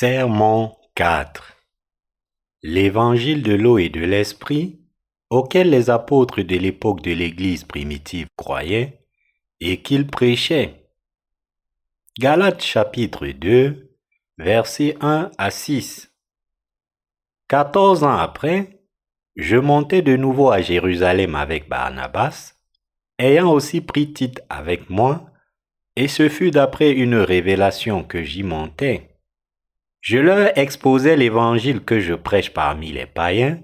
Sermon 4 L'évangile de l'eau et de l'esprit, auquel les apôtres de l'époque de l'Église primitive croyaient et qu'ils prêchaient. Galates chapitre 2, versets 1 à 6. Quatorze ans après, je montais de nouveau à Jérusalem avec Barnabas, ayant aussi pris Tite avec moi, et ce fut d'après une révélation que j'y montais. Je leur exposais l'évangile que je prêche parmi les païens.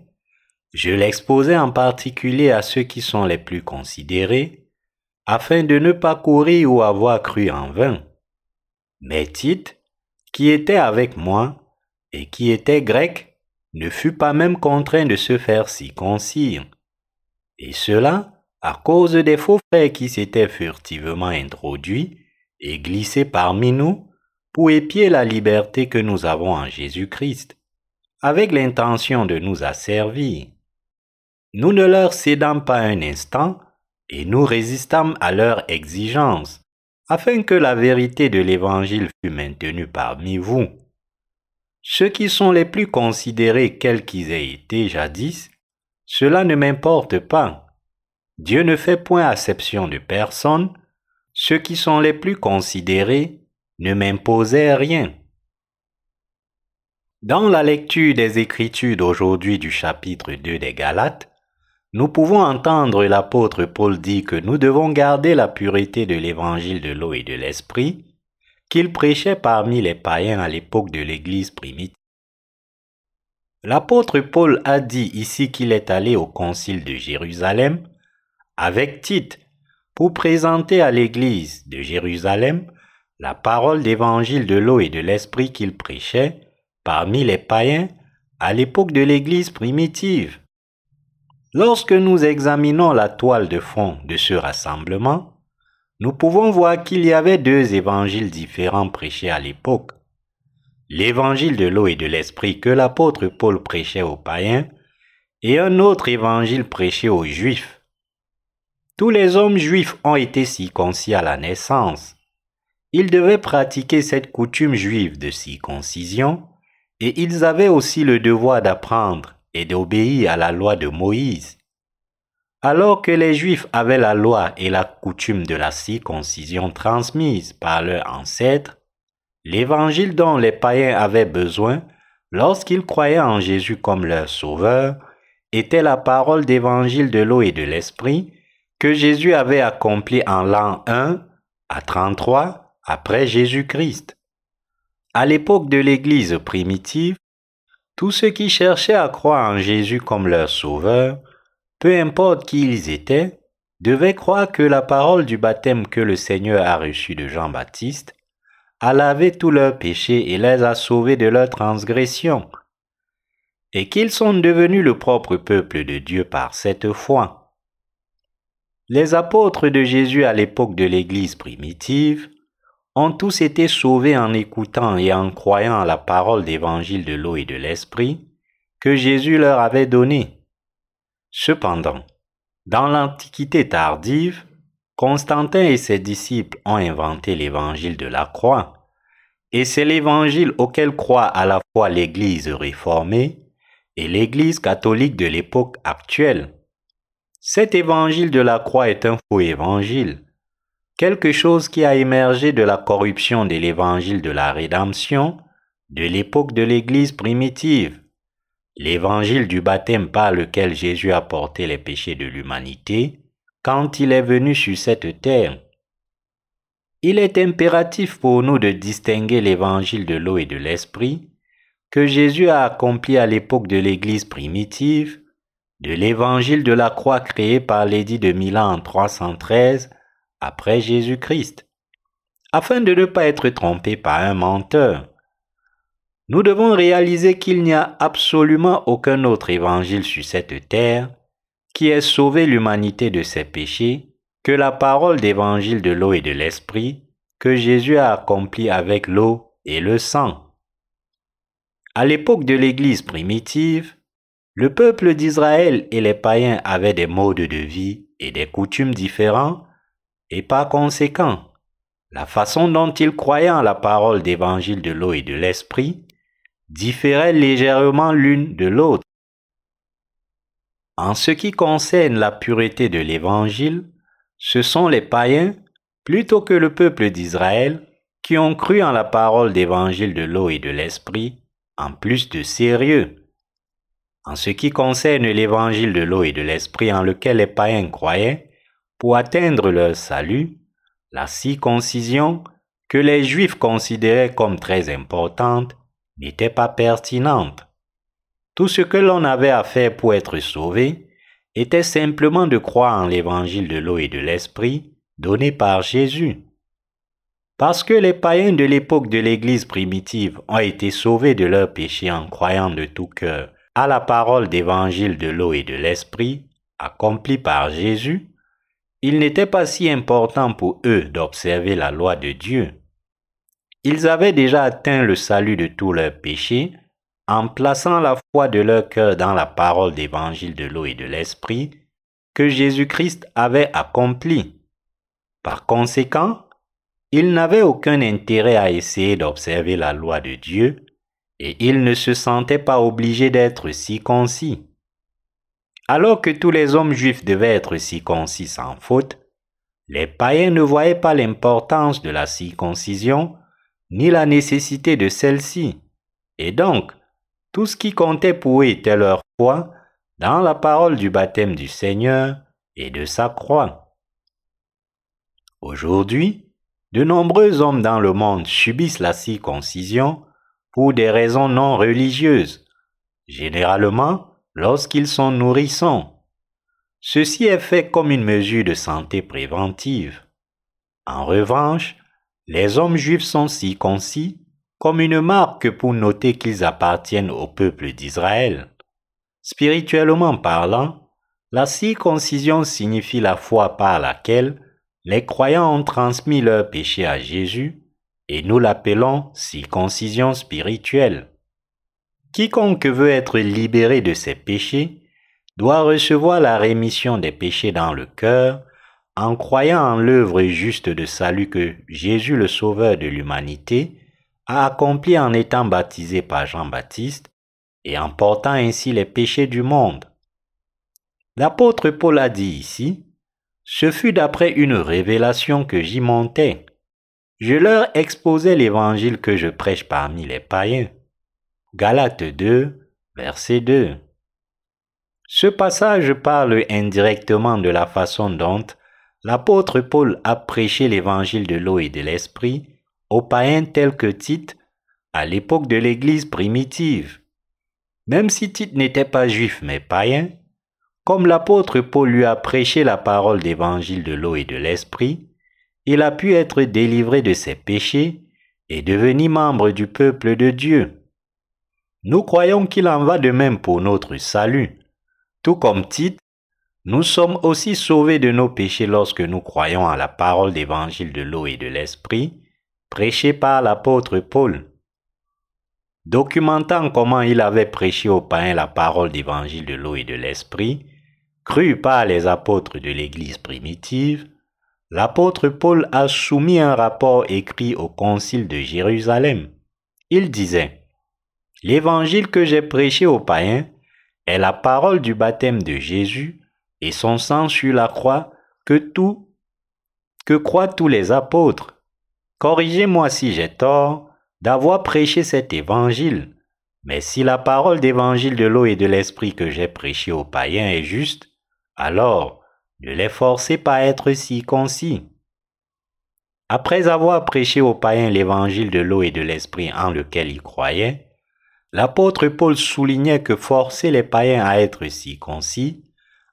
Je l'exposais en particulier à ceux qui sont les plus considérés, afin de ne pas courir ou avoir cru en vain. Mais Tite, qui était avec moi et qui était grec, ne fut pas même contraint de se faire circoncire. Et cela à cause des faux frères qui s'étaient furtivement introduits et glissés parmi nous pour épier la liberté que nous avons en Jésus-Christ, avec l'intention de nous asservir. Nous ne leur cédons pas un instant et nous résistâmes à leurs exigences, afin que la vérité de l'Évangile fût maintenue parmi vous. Ceux qui sont les plus considérés quels qu'ils aient été jadis, cela ne m'importe pas. Dieu ne fait point acception de personne. Ceux qui sont les plus considérés ne m'imposait rien. Dans la lecture des Écritures d'aujourd'hui du chapitre 2 des Galates, nous pouvons entendre l'apôtre Paul dire que nous devons garder la pureté de l'évangile de l'eau et de l'esprit qu'il prêchait parmi les païens à l'époque de l'Église primitive. L'apôtre Paul a dit ici qu'il est allé au concile de Jérusalem avec Tite pour présenter à l'Église de Jérusalem la parole d'évangile de l'eau et de l'esprit qu'il prêchait parmi les païens à l'époque de l'Église primitive. Lorsque nous examinons la toile de fond de ce rassemblement, nous pouvons voir qu'il y avait deux évangiles différents prêchés à l'époque. L'évangile de l'eau et de l'esprit que l'apôtre Paul prêchait aux païens et un autre évangile prêché aux juifs. Tous les hommes juifs ont été circoncis à la naissance. Ils devaient pratiquer cette coutume juive de circoncision et ils avaient aussi le devoir d'apprendre et d'obéir à la loi de Moïse. Alors que les Juifs avaient la loi et la coutume de la circoncision transmise par leurs ancêtres, l'évangile dont les païens avaient besoin lorsqu'ils croyaient en Jésus comme leur sauveur était la parole d'évangile de l'eau et de l'esprit que Jésus avait accompli en l'an 1 à 33 après Jésus-Christ. À l'époque de l'Église primitive, tous ceux qui cherchaient à croire en Jésus comme leur sauveur, peu importe qui ils étaient, devaient croire que la parole du baptême que le Seigneur a reçu de Jean-Baptiste a lavé tous leurs péchés et les a sauvés de leurs transgressions, et qu'ils sont devenus le propre peuple de Dieu par cette foi. Les apôtres de Jésus à l'époque de l'Église primitive ont tous été sauvés en écoutant et en croyant à la parole d'évangile de l'eau et de l'esprit que Jésus leur avait donnée. Cependant, dans l'Antiquité tardive, Constantin et ses disciples ont inventé l'évangile de la croix, et c'est l'évangile auquel croit à la fois l'Église réformée et l'Église catholique de l'époque actuelle. Cet évangile de la croix est un faux évangile quelque chose qui a émergé de la corruption de l'évangile de la rédemption de l'époque de l'Église primitive, l'évangile du baptême par lequel Jésus a porté les péchés de l'humanité quand il est venu sur cette terre. Il est impératif pour nous de distinguer l'évangile de l'eau et de l'esprit que Jésus a accompli à l'époque de l'Église primitive, de l'évangile de la croix créé par l'édit de Milan en 313 après Jésus-Christ, afin de ne pas être trompé par un menteur. Nous devons réaliser qu'il n'y a absolument aucun autre évangile sur cette terre qui ait sauvé l'humanité de ses péchés que la parole d'évangile de l'eau et de l'esprit que Jésus a accompli avec l'eau et le sang. À l'époque de l'Église primitive, le peuple d'Israël et les païens avaient des modes de vie et des coutumes différents et par conséquent, la façon dont ils croyaient en la parole d'évangile de l'eau et de l'esprit différait légèrement l'une de l'autre. En ce qui concerne la pureté de l'évangile, ce sont les païens, plutôt que le peuple d'Israël, qui ont cru en la parole d'évangile de l'eau et de l'esprit, en plus de sérieux. En ce qui concerne l'évangile de l'eau et de l'esprit en lequel les païens croyaient, pour atteindre leur salut, la circoncision, que les Juifs considéraient comme très importante, n'était pas pertinente. Tout ce que l'on avait à faire pour être sauvé était simplement de croire en l'évangile de l'eau et de l'esprit donné par Jésus. Parce que les païens de l'époque de l'Église primitive ont été sauvés de leurs péchés en croyant de tout cœur à la parole d'évangile de l'eau et de l'esprit accomplie par Jésus, il n'était pas si important pour eux d'observer la loi de Dieu. Ils avaient déjà atteint le salut de tous leurs péchés en plaçant la foi de leur cœur dans la parole d'évangile de l'eau et de l'esprit que Jésus-Christ avait accompli. Par conséquent, ils n'avaient aucun intérêt à essayer d'observer la loi de Dieu et ils ne se sentaient pas obligés d'être circoncis. Alors que tous les hommes juifs devaient être circoncis sans faute, les païens ne voyaient pas l'importance de la circoncision ni la nécessité de celle-ci. Et donc, tout ce qui comptait pour eux était leur foi dans la parole du baptême du Seigneur et de sa croix. Aujourd'hui, de nombreux hommes dans le monde subissent la circoncision pour des raisons non religieuses. Généralement, lorsqu'ils sont nourrissants. Ceci est fait comme une mesure de santé préventive. En revanche, les hommes juifs sont circoncis comme une marque pour noter qu'ils appartiennent au peuple d'Israël. Spirituellement parlant, la circoncision signifie la foi par laquelle les croyants ont transmis leur péché à Jésus et nous l'appelons circoncision spirituelle. Quiconque veut être libéré de ses péchés doit recevoir la rémission des péchés dans le cœur en croyant en l'œuvre juste de salut que Jésus le Sauveur de l'humanité a accompli en étant baptisé par Jean-Baptiste et en portant ainsi les péchés du monde. L'apôtre Paul a dit ici, ce fut d'après une révélation que j'y montais. Je leur exposais l'évangile que je prêche parmi les païens. Galates 2, verset 2. Ce passage parle indirectement de la façon dont l'apôtre Paul a prêché l'évangile de l'eau et de l'esprit aux païens tels que Tite à l'époque de l'Église primitive. Même si Tite n'était pas juif mais païen, comme l'apôtre Paul lui a prêché la parole d'évangile de l'eau et de l'esprit, il a pu être délivré de ses péchés et devenir membre du peuple de Dieu. Nous croyons qu'il en va de même pour notre salut. Tout comme Tite, nous sommes aussi sauvés de nos péchés lorsque nous croyons à la parole d'évangile de l'eau et de l'esprit, prêchée par l'apôtre Paul. Documentant comment il avait prêché aux païens la parole d'évangile de l'eau et de l'esprit, cru par les apôtres de l'Église primitive, l'apôtre Paul a soumis un rapport écrit au concile de Jérusalem. Il disait, L'évangile que j'ai prêché aux païens est la parole du baptême de Jésus et son sang sur la croix que tout, que croient tous les apôtres. Corrigez-moi si j'ai tort d'avoir prêché cet évangile, mais si la parole d'évangile de l'eau et de l'esprit que j'ai prêché aux païens est juste, alors ne les forcez pas à être si concis. Après avoir prêché aux païens l'évangile de l'eau et de l'esprit en lequel ils croyaient, L'apôtre Paul soulignait que forcer les païens à être circoncis,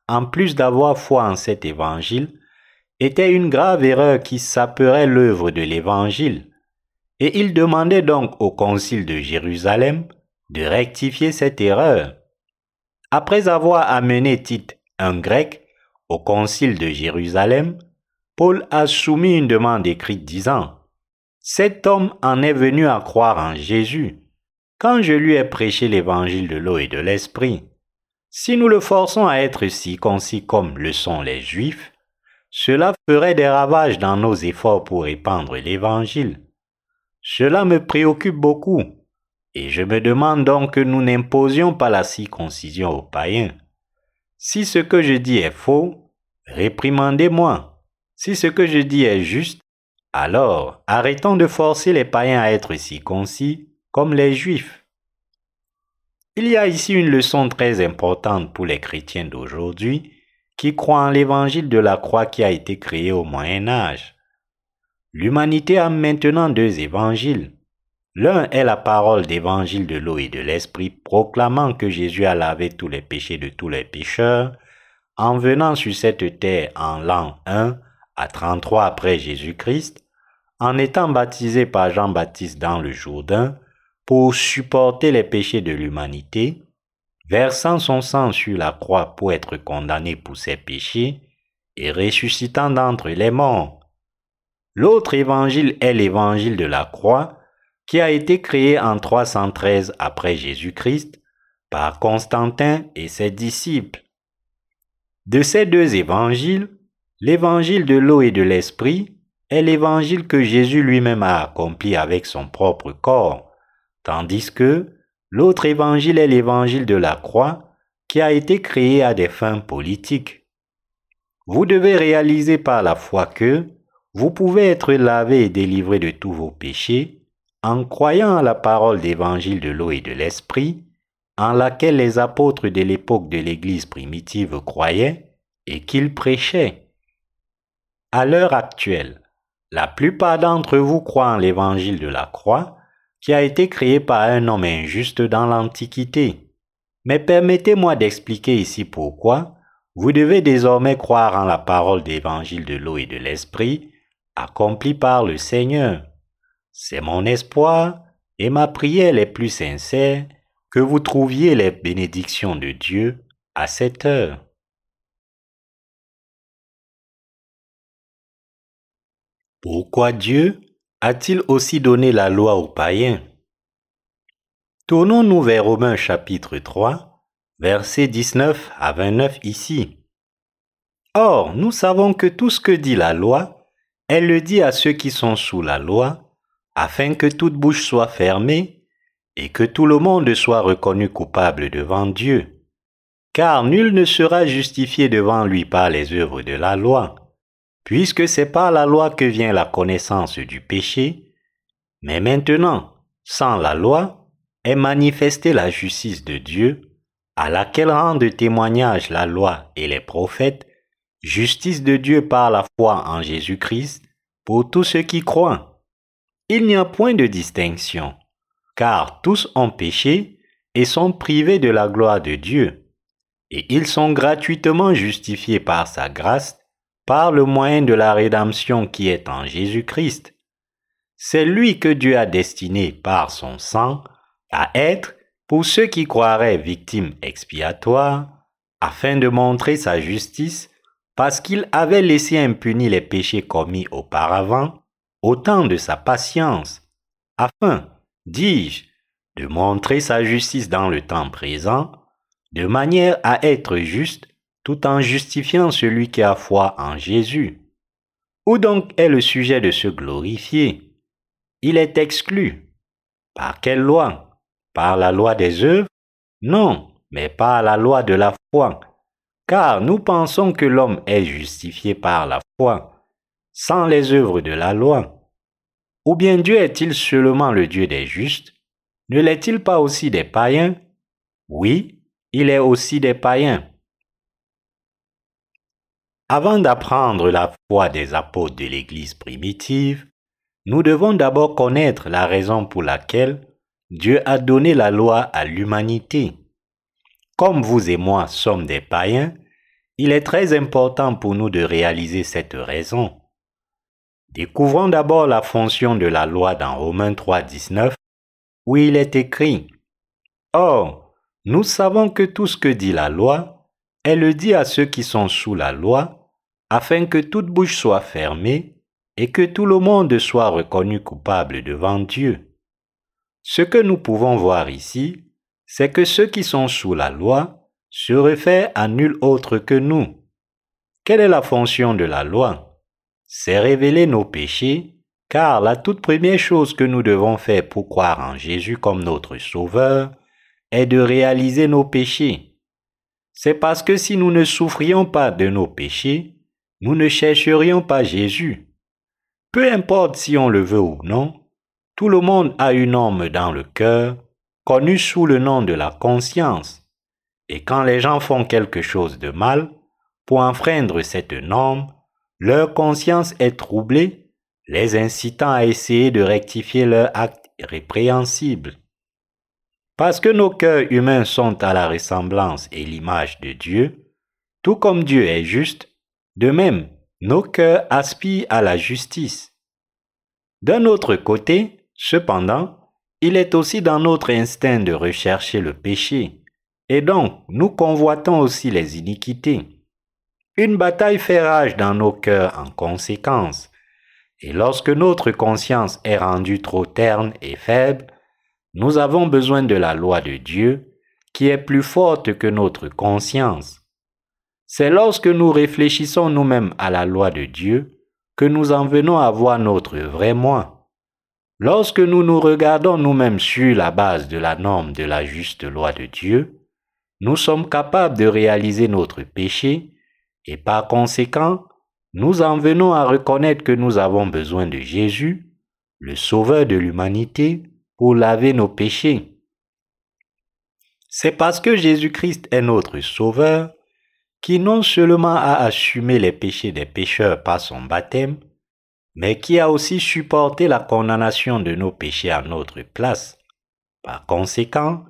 en plus d'avoir foi en cet évangile, était une grave erreur qui saperait l'œuvre de l'évangile. Et il demandait donc au concile de Jérusalem de rectifier cette erreur. Après avoir amené Tite, un grec, au concile de Jérusalem, Paul a soumis une demande écrite disant Cet homme en est venu à croire en Jésus quand je lui ai prêché l'évangile de l'eau et de l'esprit. Si nous le forçons à être si concis comme le sont les Juifs, cela ferait des ravages dans nos efforts pour répandre l'Évangile. Cela me préoccupe beaucoup, et je me demande donc que nous n'imposions pas la circoncision aux païens. Si ce que je dis est faux, réprimandez-moi. Si ce que je dis est juste, alors arrêtons de forcer les païens à être circoncis comme les juifs. Il y a ici une leçon très importante pour les chrétiens d'aujourd'hui qui croient en l'évangile de la croix qui a été créé au Moyen Âge. L'humanité a maintenant deux évangiles. L'un est la parole d'évangile de l'eau et de l'esprit proclamant que Jésus a lavé tous les péchés de tous les pécheurs en venant sur cette terre en l'an 1 à 33 après Jésus-Christ, en étant baptisé par Jean-Baptiste dans le Jourdain pour supporter les péchés de l'humanité, versant son sang sur la croix pour être condamné pour ses péchés et ressuscitant d'entre les morts. L'autre évangile est l'évangile de la croix qui a été créé en 313 après Jésus-Christ par Constantin et ses disciples. De ces deux évangiles, l'évangile de l'eau et de l'esprit est l'évangile que Jésus lui-même a accompli avec son propre corps, tandis que l'autre évangile est l'évangile de la croix qui a été créé à des fins politiques. Vous devez réaliser par la foi que vous pouvez être lavé et délivré de tous vos péchés en croyant à la parole d'évangile de l'eau et de l'esprit, en laquelle les apôtres de l'époque de l'Église primitive croyaient et qu'ils prêchaient. À l'heure actuelle, la plupart d'entre vous croient en l'évangile de la croix, qui a été créé par un homme injuste dans l'Antiquité. Mais permettez-moi d'expliquer ici pourquoi vous devez désormais croire en la parole d'évangile de l'eau et de l'esprit, accomplie par le Seigneur. C'est mon espoir et ma prière les plus sincères que vous trouviez les bénédictions de Dieu à cette heure. Pourquoi Dieu a-t-il aussi donné la loi aux païens? Tournons-nous vers Romains chapitre 3, versets 19 à 29 ici. Or, nous savons que tout ce que dit la loi, elle le dit à ceux qui sont sous la loi, afin que toute bouche soit fermée et que tout le monde soit reconnu coupable devant Dieu. Car nul ne sera justifié devant lui par les œuvres de la loi, puisque c'est par la loi que vient la connaissance du péché, mais maintenant, sans la loi, est manifestée la justice de Dieu, à laquelle rendent témoignage la loi et les prophètes, justice de Dieu par la foi en Jésus-Christ, pour tous ceux qui croient. Il n'y a point de distinction, car tous ont péché et sont privés de la gloire de Dieu, et ils sont gratuitement justifiés par sa grâce, par le moyen de la rédemption qui est en Jésus-Christ. C'est lui que Dieu a destiné par son sang à être, pour ceux qui croiraient victimes expiatoires, afin de montrer sa justice, parce qu'il avait laissé impunis les péchés commis auparavant, au temps de sa patience, afin, dis-je, de montrer sa justice dans le temps présent, de manière à être juste tout en justifiant celui qui a foi en Jésus. Où donc est le sujet de se glorifier? Il est exclu. Par quelle loi? Par la loi des œuvres? Non, mais par la loi de la foi. Car nous pensons que l'homme est justifié par la foi sans les œuvres de la loi. Ou bien Dieu est-il seulement le Dieu des justes? Ne l'est-il pas aussi des païens? Oui, il est aussi des païens. Avant d'apprendre la foi des apôtres de l'Église primitive, nous devons d'abord connaître la raison pour laquelle Dieu a donné la loi à l'humanité. Comme vous et moi sommes des païens, il est très important pour nous de réaliser cette raison. Découvrons d'abord la fonction de la loi dans Romains 3, 19, où il est écrit Or, nous savons que tout ce que dit la loi, elle le dit à ceux qui sont sous la loi, afin que toute bouche soit fermée et que tout le monde soit reconnu coupable devant Dieu. Ce que nous pouvons voir ici, c'est que ceux qui sont sous la loi se réfèrent à nul autre que nous. Quelle est la fonction de la loi? C'est révéler nos péchés, car la toute première chose que nous devons faire pour croire en Jésus comme notre Sauveur est de réaliser nos péchés. C'est parce que si nous ne souffrions pas de nos péchés, nous ne chercherions pas Jésus. Peu importe si on le veut ou non, tout le monde a une norme dans le cœur, connue sous le nom de la conscience. Et quand les gens font quelque chose de mal, pour enfreindre cette norme, leur conscience est troublée, les incitant à essayer de rectifier leur acte répréhensible. Parce que nos cœurs humains sont à la ressemblance et l'image de Dieu, tout comme Dieu est juste, de même, nos cœurs aspirent à la justice. D'un autre côté, Cependant, il est aussi dans notre instinct de rechercher le péché, et donc nous convoitons aussi les iniquités. Une bataille fait rage dans nos cœurs en conséquence, et lorsque notre conscience est rendue trop terne et faible, nous avons besoin de la loi de Dieu, qui est plus forte que notre conscience. C'est lorsque nous réfléchissons nous-mêmes à la loi de Dieu que nous en venons à voir notre vrai moi. Lorsque nous nous regardons nous-mêmes sur la base de la norme de la juste loi de Dieu, nous sommes capables de réaliser notre péché et par conséquent, nous en venons à reconnaître que nous avons besoin de Jésus, le Sauveur de l'humanité, pour laver nos péchés. C'est parce que Jésus-Christ est notre Sauveur qui non seulement a assumé les péchés des pécheurs par son baptême, mais qui a aussi supporté la condamnation de nos péchés à notre place. Par conséquent,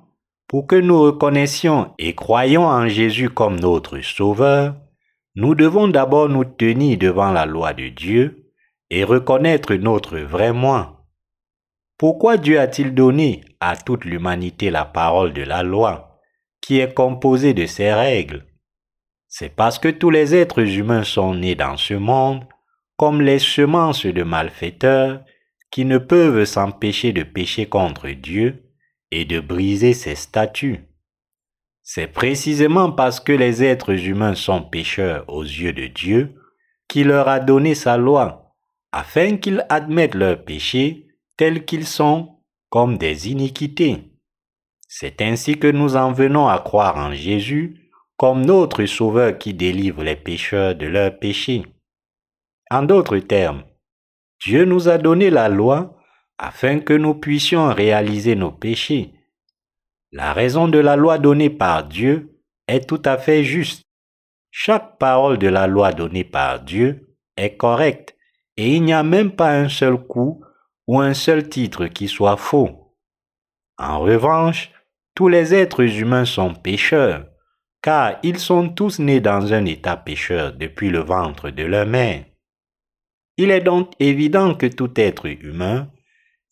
pour que nous reconnaissions et croyions en Jésus comme notre Sauveur, nous devons d'abord nous tenir devant la loi de Dieu et reconnaître notre vrai moi. Pourquoi Dieu a-t-il donné à toute l'humanité la parole de la loi, qui est composée de ses règles C'est parce que tous les êtres humains sont nés dans ce monde comme les semences de malfaiteurs qui ne peuvent s'empêcher de pécher contre Dieu et de briser ses statuts. C'est précisément parce que les êtres humains sont pécheurs aux yeux de Dieu qu'il leur a donné sa loi, afin qu'ils admettent leurs péchés tels qu'ils sont comme des iniquités. C'est ainsi que nous en venons à croire en Jésus comme notre Sauveur qui délivre les pécheurs de leurs péchés. En d'autres termes, Dieu nous a donné la loi afin que nous puissions réaliser nos péchés. La raison de la loi donnée par Dieu est tout à fait juste. Chaque parole de la loi donnée par Dieu est correcte et il n'y a même pas un seul coup ou un seul titre qui soit faux. En revanche, tous les êtres humains sont pécheurs, car ils sont tous nés dans un état pécheur depuis le ventre de leur mère. Il est donc évident que tout être humain,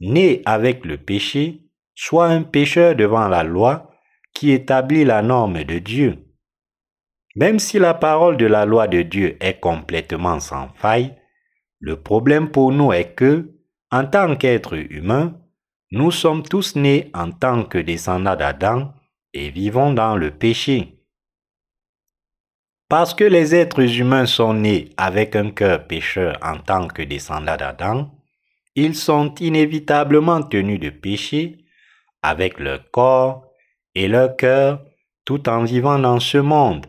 né avec le péché, soit un pécheur devant la loi qui établit la norme de Dieu. Même si la parole de la loi de Dieu est complètement sans faille, le problème pour nous est que, en tant qu'être humain, nous sommes tous nés en tant que descendants d'Adam et vivons dans le péché. Parce que les êtres humains sont nés avec un cœur pécheur en tant que descendants d'Adam, ils sont inévitablement tenus de pécher avec leur corps et leur cœur tout en vivant dans ce monde.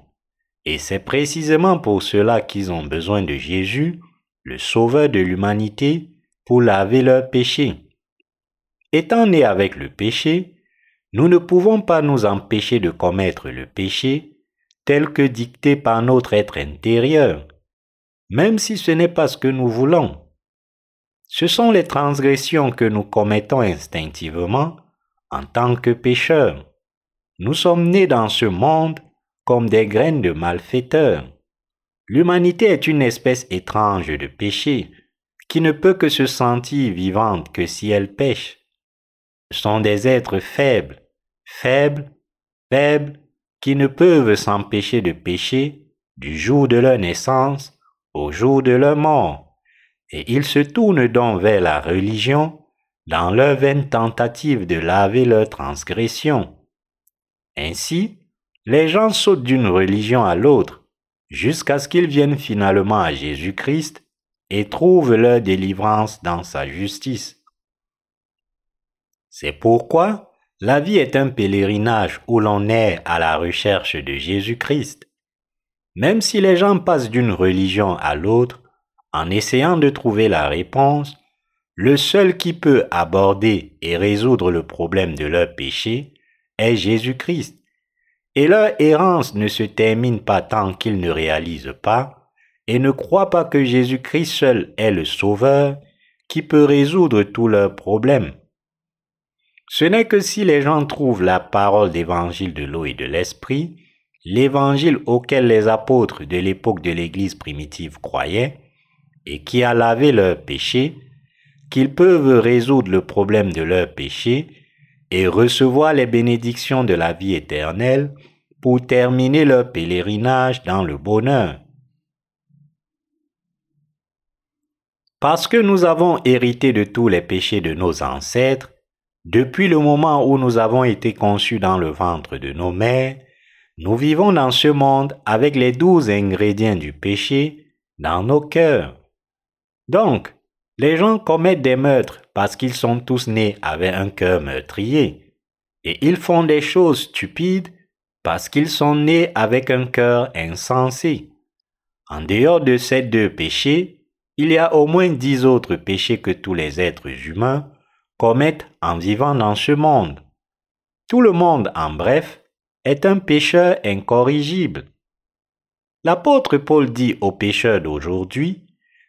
Et c'est précisément pour cela qu'ils ont besoin de Jésus, le Sauveur de l'humanité, pour laver leurs péchés. Étant nés avec le péché, nous ne pouvons pas nous empêcher de commettre le péché tel que dicté par notre être intérieur, même si ce n'est pas ce que nous voulons. Ce sont les transgressions que nous commettons instinctivement en tant que pécheurs. Nous sommes nés dans ce monde comme des graines de malfaiteurs. L'humanité est une espèce étrange de péché qui ne peut que se sentir vivante que si elle pêche. Ce sont des êtres faibles, faibles, faibles qui ne peuvent s'empêcher de pécher du jour de leur naissance au jour de leur mort, et ils se tournent donc vers la religion dans leur vaine tentative de laver leur transgression. Ainsi, les gens sautent d'une religion à l'autre, jusqu'à ce qu'ils viennent finalement à Jésus-Christ et trouvent leur délivrance dans sa justice. C'est pourquoi la vie est un pèlerinage où l'on est à la recherche de Jésus-Christ. Même si les gens passent d'une religion à l'autre en essayant de trouver la réponse, le seul qui peut aborder et résoudre le problème de leur péché est Jésus-Christ. Et leur errance ne se termine pas tant qu'ils ne réalisent pas et ne croient pas que Jésus-Christ seul est le Sauveur qui peut résoudre tous leurs problèmes. Ce n'est que si les gens trouvent la parole d'évangile de l'eau et de l'esprit, l'évangile auquel les apôtres de l'époque de l'Église primitive croyaient, et qui a lavé leurs péchés, qu'ils peuvent résoudre le problème de leurs péchés et recevoir les bénédictions de la vie éternelle pour terminer leur pèlerinage dans le bonheur. Parce que nous avons hérité de tous les péchés de nos ancêtres, depuis le moment où nous avons été conçus dans le ventre de nos mères, nous vivons dans ce monde avec les douze ingrédients du péché dans nos cœurs. Donc, les gens commettent des meurtres parce qu'ils sont tous nés avec un cœur meurtrier. Et ils font des choses stupides parce qu'ils sont nés avec un cœur insensé. En dehors de ces deux péchés, il y a au moins dix autres péchés que tous les êtres humains en vivant dans ce monde. Tout le monde, en bref, est un pécheur incorrigible. L'apôtre Paul dit aux pécheurs d'aujourd'hui,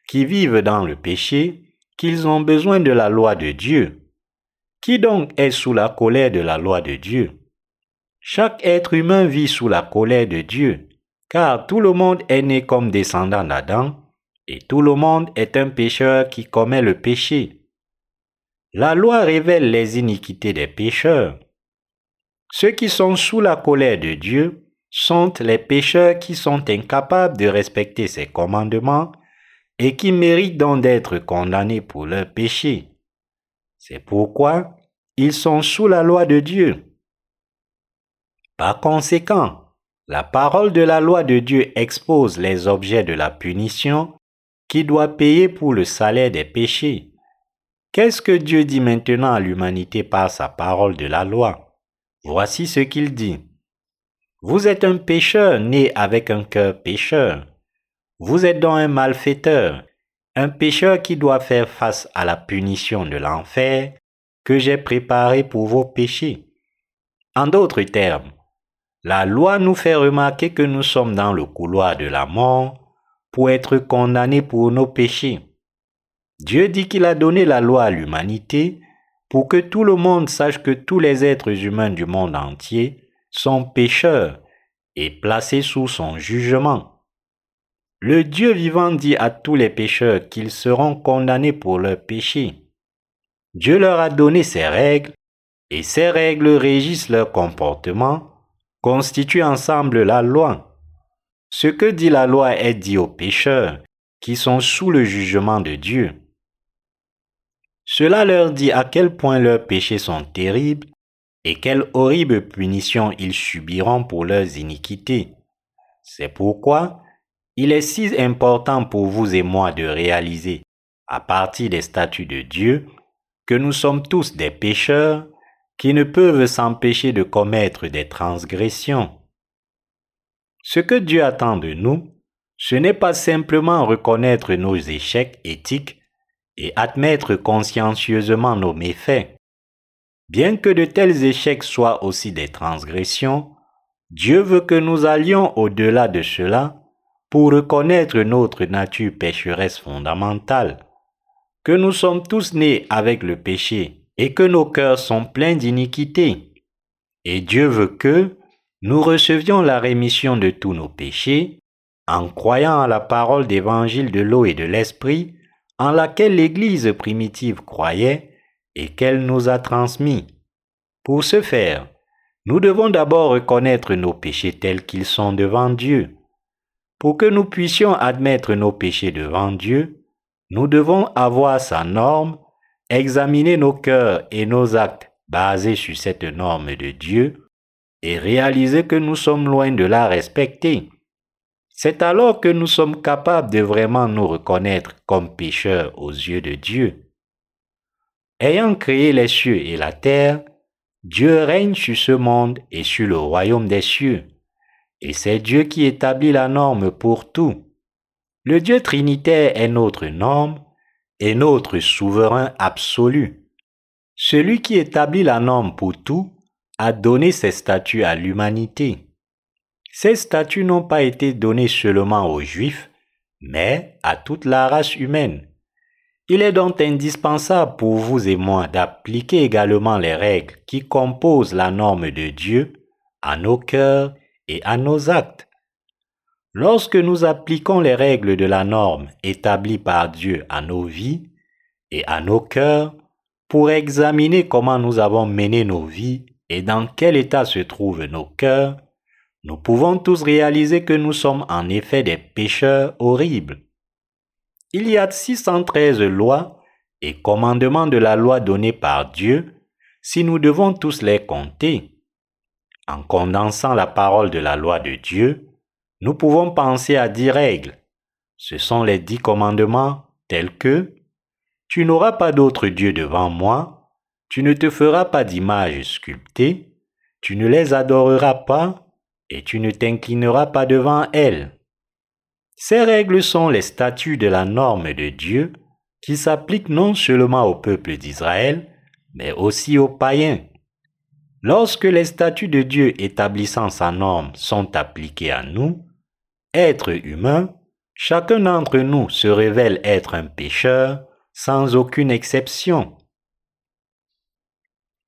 qui vivent dans le péché, qu'ils ont besoin de la loi de Dieu. Qui donc est sous la colère de la loi de Dieu? Chaque être humain vit sous la colère de Dieu, car tout le monde est né comme descendant d'Adam, et tout le monde est un pécheur qui commet le péché. La loi révèle les iniquités des pécheurs. Ceux qui sont sous la colère de Dieu sont les pécheurs qui sont incapables de respecter ses commandements et qui méritent donc d'être condamnés pour leurs péchés. C'est pourquoi ils sont sous la loi de Dieu. Par conséquent, la parole de la loi de Dieu expose les objets de la punition qui doit payer pour le salaire des péchés. Qu'est-ce que Dieu dit maintenant à l'humanité par sa parole de la loi? Voici ce qu'il dit. Vous êtes un pécheur né avec un cœur pécheur. Vous êtes donc un malfaiteur, un pécheur qui doit faire face à la punition de l'enfer que j'ai préparé pour vos péchés. En d'autres termes, la loi nous fait remarquer que nous sommes dans le couloir de la mort pour être condamnés pour nos péchés. Dieu dit qu'il a donné la loi à l'humanité pour que tout le monde sache que tous les êtres humains du monde entier sont pécheurs et placés sous son jugement. Le Dieu vivant dit à tous les pécheurs qu'ils seront condamnés pour leurs péchés. Dieu leur a donné ses règles, et ces règles régissent leur comportement, constituent ensemble la loi. Ce que dit la loi est dit aux pécheurs, qui sont sous le jugement de Dieu. Cela leur dit à quel point leurs péchés sont terribles et quelle horrible punition ils subiront pour leurs iniquités. C'est pourquoi il est si important pour vous et moi de réaliser, à partir des statuts de Dieu, que nous sommes tous des pécheurs qui ne peuvent s'empêcher de commettre des transgressions. Ce que Dieu attend de nous, ce n'est pas simplement reconnaître nos échecs éthiques et admettre consciencieusement nos méfaits. Bien que de tels échecs soient aussi des transgressions, Dieu veut que nous allions au-delà de cela pour reconnaître notre nature pécheresse fondamentale, que nous sommes tous nés avec le péché et que nos cœurs sont pleins d'iniquité. Et Dieu veut que nous recevions la rémission de tous nos péchés en croyant à la parole d'évangile de l'eau et de l'esprit en laquelle l'Église primitive croyait et qu'elle nous a transmis. Pour ce faire, nous devons d'abord reconnaître nos péchés tels qu'ils sont devant Dieu pour que nous puissions admettre nos péchés devant Dieu, nous devons avoir sa norme, examiner nos cœurs et nos actes basés sur cette norme de Dieu et réaliser que nous sommes loin de la respecter. C'est alors que nous sommes capables de vraiment nous reconnaître comme pécheurs aux yeux de Dieu. Ayant créé les cieux et la terre, Dieu règne sur ce monde et sur le royaume des cieux. Et c'est Dieu qui établit la norme pour tout. Le Dieu trinitaire est notre norme et notre souverain absolu. Celui qui établit la norme pour tout a donné ses statuts à l'humanité. Ces statuts n'ont pas été donnés seulement aux Juifs, mais à toute la race humaine. Il est donc indispensable pour vous et moi d'appliquer également les règles qui composent la norme de Dieu à nos cœurs et à nos actes. Lorsque nous appliquons les règles de la norme établie par Dieu à nos vies et à nos cœurs, pour examiner comment nous avons mené nos vies et dans quel état se trouvent nos cœurs, nous pouvons tous réaliser que nous sommes en effet des pécheurs horribles. Il y a 613 lois et commandements de la loi donnée par Dieu si nous devons tous les compter. En condensant la parole de la loi de Dieu, nous pouvons penser à dix règles. Ce sont les dix commandements tels que Tu n'auras pas d'autre Dieu devant moi, tu ne te feras pas d'image sculptée, tu ne les adoreras pas, et tu ne t'inclineras pas devant elles. Ces règles sont les statuts de la norme de Dieu qui s'appliquent non seulement au peuple d'Israël, mais aussi aux païens. Lorsque les statuts de Dieu établissant sa norme sont appliqués à nous, êtres humains, chacun d'entre nous se révèle être un pécheur sans aucune exception.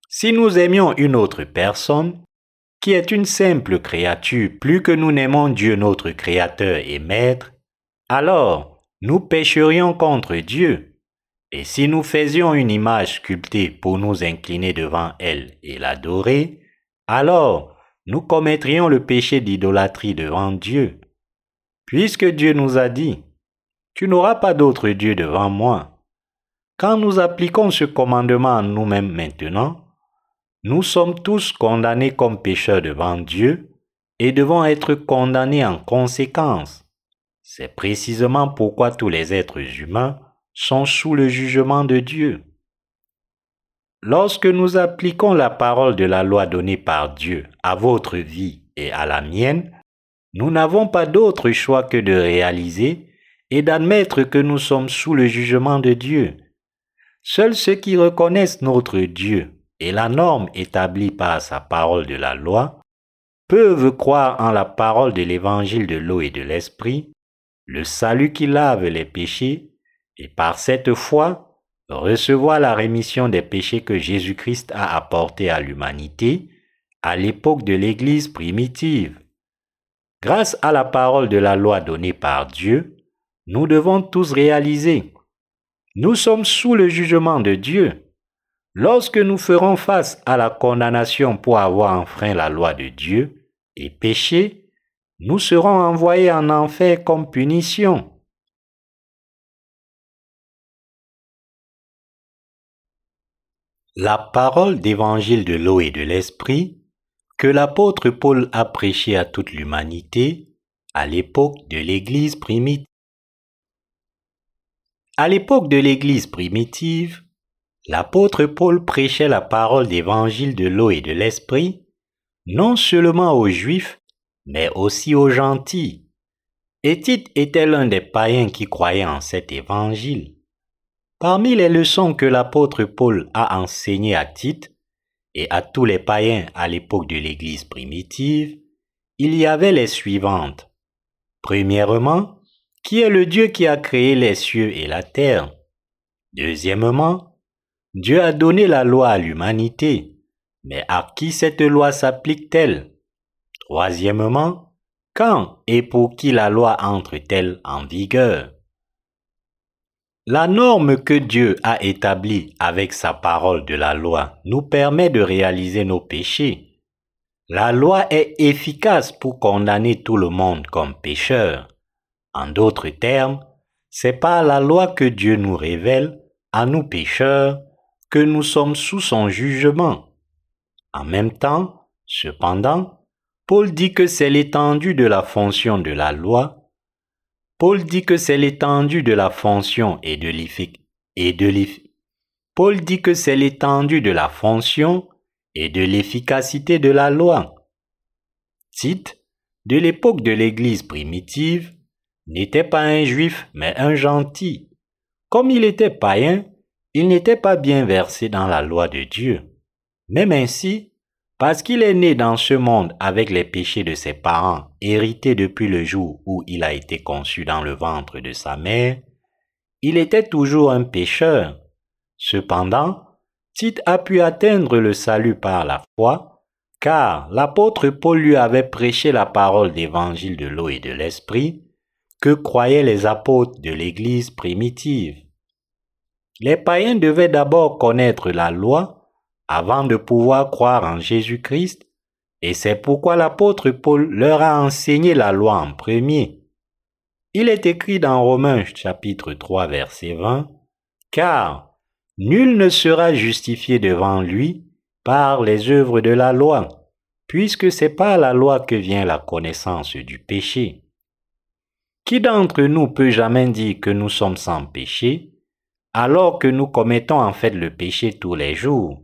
Si nous aimions une autre personne, qui est une simple créature, plus que nous n'aimons Dieu notre Créateur et Maître, alors nous pécherions contre Dieu. Et si nous faisions une image sculptée pour nous incliner devant elle et l'adorer, alors nous commettrions le péché d'idolâtrie devant Dieu. Puisque Dieu nous a dit, Tu n'auras pas d'autre Dieu devant moi. Quand nous appliquons ce commandement à nous-mêmes maintenant, nous sommes tous condamnés comme pécheurs devant Dieu et devons être condamnés en conséquence. C'est précisément pourquoi tous les êtres humains sont sous le jugement de Dieu. Lorsque nous appliquons la parole de la loi donnée par Dieu à votre vie et à la mienne, nous n'avons pas d'autre choix que de réaliser et d'admettre que nous sommes sous le jugement de Dieu. Seuls ceux qui reconnaissent notre Dieu et la norme établie par sa parole de la loi peuvent croire en la parole de l'évangile de l'eau et de l'esprit, le salut qui lave les péchés, et par cette foi recevoir la rémission des péchés que Jésus-Christ a apporté à l'humanité à l'époque de l'Église primitive. Grâce à la parole de la loi donnée par Dieu, nous devons tous réaliser. Nous sommes sous le jugement de Dieu Lorsque nous ferons face à la condamnation pour avoir enfreint la loi de Dieu et péché, nous serons envoyés en enfer comme punition. La parole d'évangile de l'eau et de l'esprit que l'apôtre Paul a prêché à toute l'humanité à l'époque de l'Église primitive. À l'époque de l'Église primitive, l'apôtre Paul prêchait la parole d'évangile de l'eau et de l'esprit, non seulement aux Juifs, mais aussi aux gentils. Et Tite était l'un des païens qui croyaient en cet évangile. Parmi les leçons que l'apôtre Paul a enseignées à Tite et à tous les païens à l'époque de l'Église primitive, il y avait les suivantes. Premièrement, qui est le Dieu qui a créé les cieux et la terre? Deuxièmement, Dieu a donné la loi à l'humanité, mais à qui cette loi s'applique-t-elle? Troisièmement, quand et pour qui la loi entre-t-elle en vigueur? La norme que Dieu a établie avec sa parole de la loi nous permet de réaliser nos péchés. La loi est efficace pour condamner tout le monde comme pécheur. En d'autres termes, c'est par la loi que Dieu nous révèle, à nous pécheurs, que nous sommes sous son jugement. En même temps, cependant, Paul dit que c'est l'étendue de la fonction de la loi Paul dit que c'est l'étendue de la fonction et de l'efficacité de la de la loi. Tite, de l'époque de l'Église primitive, n'était pas un juif, mais un gentil. Comme il était païen, il n'était pas bien versé dans la loi de Dieu. Même ainsi, parce qu'il est né dans ce monde avec les péchés de ses parents, hérités depuis le jour où il a été conçu dans le ventre de sa mère, il était toujours un pécheur. Cependant, Tite a pu atteindre le salut par la foi, car l'apôtre Paul lui avait prêché la parole d'évangile de l'eau et de l'esprit que croyaient les apôtres de l'Église primitive. Les païens devaient d'abord connaître la loi avant de pouvoir croire en Jésus-Christ, et c'est pourquoi l'apôtre Paul leur a enseigné la loi en premier. Il est écrit dans Romains chapitre 3 verset 20, Car Nul ne sera justifié devant lui par les œuvres de la loi, puisque c'est par la loi que vient la connaissance du péché. Qui d'entre nous peut jamais dire que nous sommes sans péché, alors que nous commettons en fait le péché tous les jours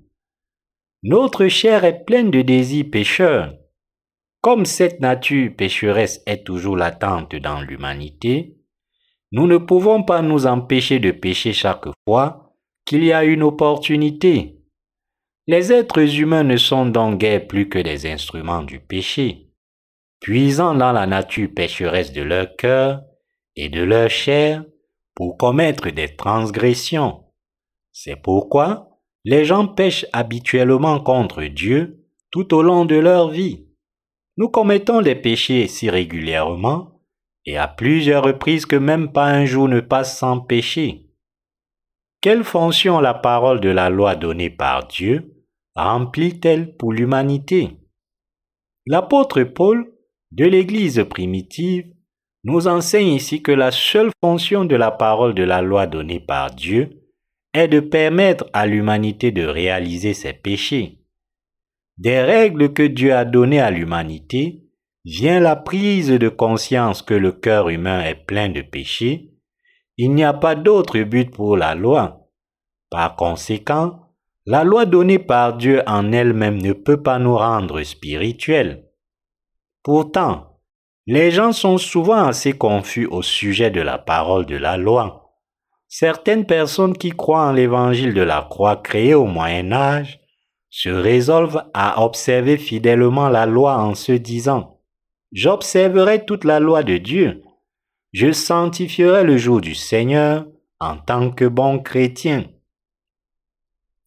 Notre chair est pleine de désirs pécheurs. Comme cette nature pécheresse est toujours latente dans l'humanité, nous ne pouvons pas nous empêcher de pécher chaque fois qu'il y a une opportunité. Les êtres humains ne sont donc guère plus que des instruments du péché, puisant dans la nature pécheresse de leur cœur et de leur chair pour commettre des transgressions. C'est pourquoi les gens pêchent habituellement contre Dieu tout au long de leur vie. Nous commettons des péchés si régulièrement et à plusieurs reprises que même pas un jour ne passe sans péché. Quelle fonction la parole de la loi donnée par Dieu remplit-elle pour l'humanité? L'apôtre Paul, de l'Église primitive, nous enseigne ici que la seule fonction de la parole de la loi donnée par Dieu est de permettre à l'humanité de réaliser ses péchés. Des règles que Dieu a données à l'humanité vient la prise de conscience que le cœur humain est plein de péchés il n'y a pas d'autre but pour la loi. Par conséquent, la loi donnée par Dieu en elle-même ne peut pas nous rendre spirituels. Pourtant, les gens sont souvent assez confus au sujet de la parole de la loi. Certaines personnes qui croient en l'évangile de la croix créée au Moyen Âge se résolvent à observer fidèlement la loi en se disant J'observerai toute la loi de Dieu je sanctifierai le jour du Seigneur en tant que bon chrétien.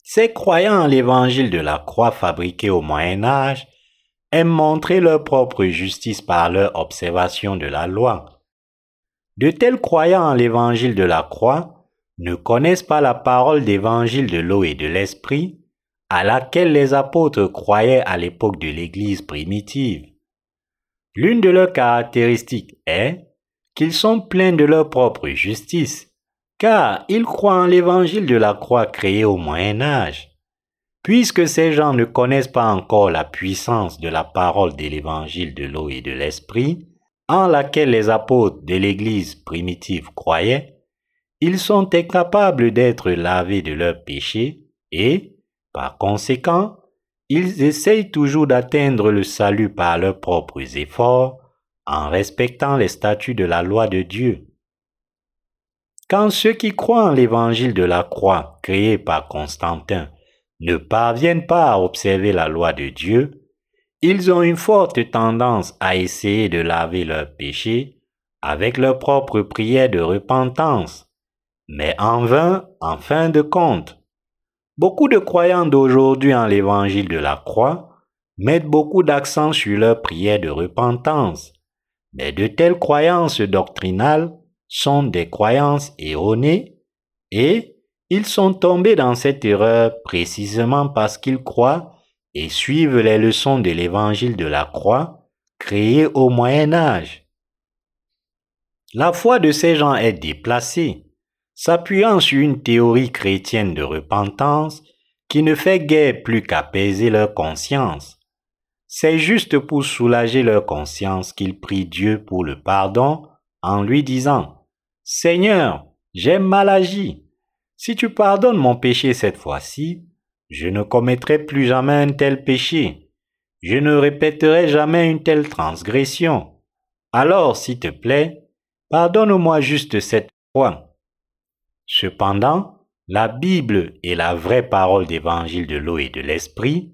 Ces croyants en l'évangile de la croix fabriquée au Moyen Âge aiment montrer leur propre justice par leur observation de la loi. De tels croyants en l'évangile de la croix ne connaissent pas la parole d'évangile de l'eau et de l'esprit à laquelle les apôtres croyaient à l'époque de l'Église primitive. L'une de leurs caractéristiques est qu'ils sont pleins de leur propre justice, car ils croient en l'évangile de la croix créée au Moyen Âge. Puisque ces gens ne connaissent pas encore la puissance de la parole de l'évangile de l'eau et de l'esprit, en laquelle les apôtres de l'Église primitive croyaient, ils sont incapables d'être lavés de leurs péchés et, par conséquent, ils essayent toujours d'atteindre le salut par leurs propres efforts en respectant les statuts de la loi de Dieu. Quand ceux qui croient en l'évangile de la croix créé par Constantin ne parviennent pas à observer la loi de Dieu, ils ont une forte tendance à essayer de laver leurs péchés avec leur propre prière de repentance, mais en vain en fin de compte. Beaucoup de croyants d'aujourd'hui en l'évangile de la croix mettent beaucoup d'accent sur leur prière de repentance, mais de telles croyances doctrinales sont des croyances erronées et ils sont tombés dans cette erreur précisément parce qu'ils croient et suivent les leçons de l'évangile de la croix créé au Moyen Âge. La foi de ces gens est déplacée, s'appuyant sur une théorie chrétienne de repentance qui ne fait guère plus qu'apaiser leur conscience. C'est juste pour soulager leur conscience qu'ils prient Dieu pour le pardon en lui disant, Seigneur, j'ai mal agi. Si tu pardonnes mon péché cette fois-ci, je ne commettrai plus jamais un tel péché. Je ne répéterai jamais une telle transgression. Alors, s'il te plaît, pardonne-moi juste cette fois. Cependant, la Bible est la vraie parole d'évangile de l'eau et de l'esprit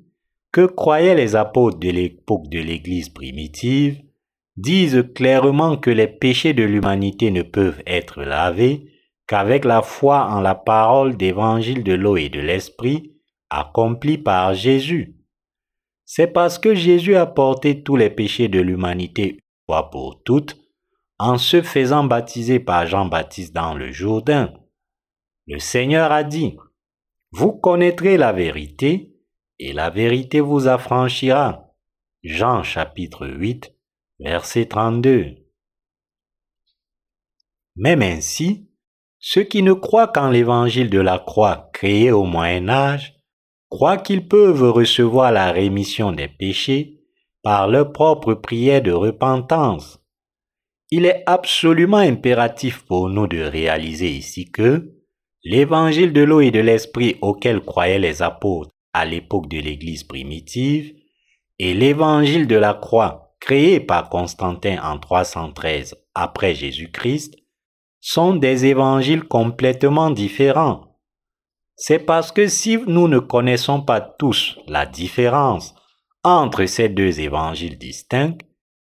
que croyaient les apôtres de l'époque de l'Église primitive? Disent clairement que les péchés de l'humanité ne peuvent être lavés qu'avec la foi en la parole d'évangile de l'eau et de l'esprit accomplie par Jésus. C'est parce que Jésus a porté tous les péchés de l'humanité une fois pour toutes en se faisant baptiser par Jean-Baptiste dans le Jourdain. Le Seigneur a dit, Vous connaîtrez la vérité, et la vérité vous affranchira. Jean chapitre 8, verset 32. Même ainsi, ceux qui ne croient qu'en l'évangile de la croix créé au Moyen Âge croient qu'ils peuvent recevoir la rémission des péchés par leur propre prière de repentance. Il est absolument impératif pour nous de réaliser ici que l'évangile de l'eau et de l'esprit auquel croyaient les apôtres à l'époque de l'Église primitive et l'évangile de la croix créé par Constantin en 313 après Jésus-Christ sont des évangiles complètement différents. C'est parce que si nous ne connaissons pas tous la différence entre ces deux évangiles distincts,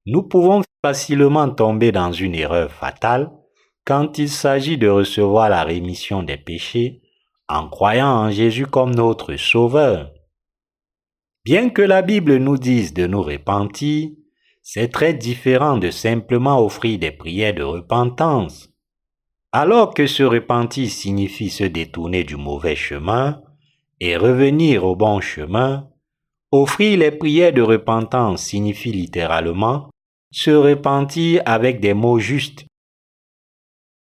nous pouvons facilement tomber dans une erreur fatale quand il s'agit de recevoir la rémission des péchés en croyant en Jésus comme notre Sauveur. Bien que la Bible nous dise de nous repentir, c'est très différent de simplement offrir des prières de repentance. Alors que se repentir signifie se détourner du mauvais chemin et revenir au bon chemin, offrir les prières de repentance signifie littéralement se repentir avec des mots justes.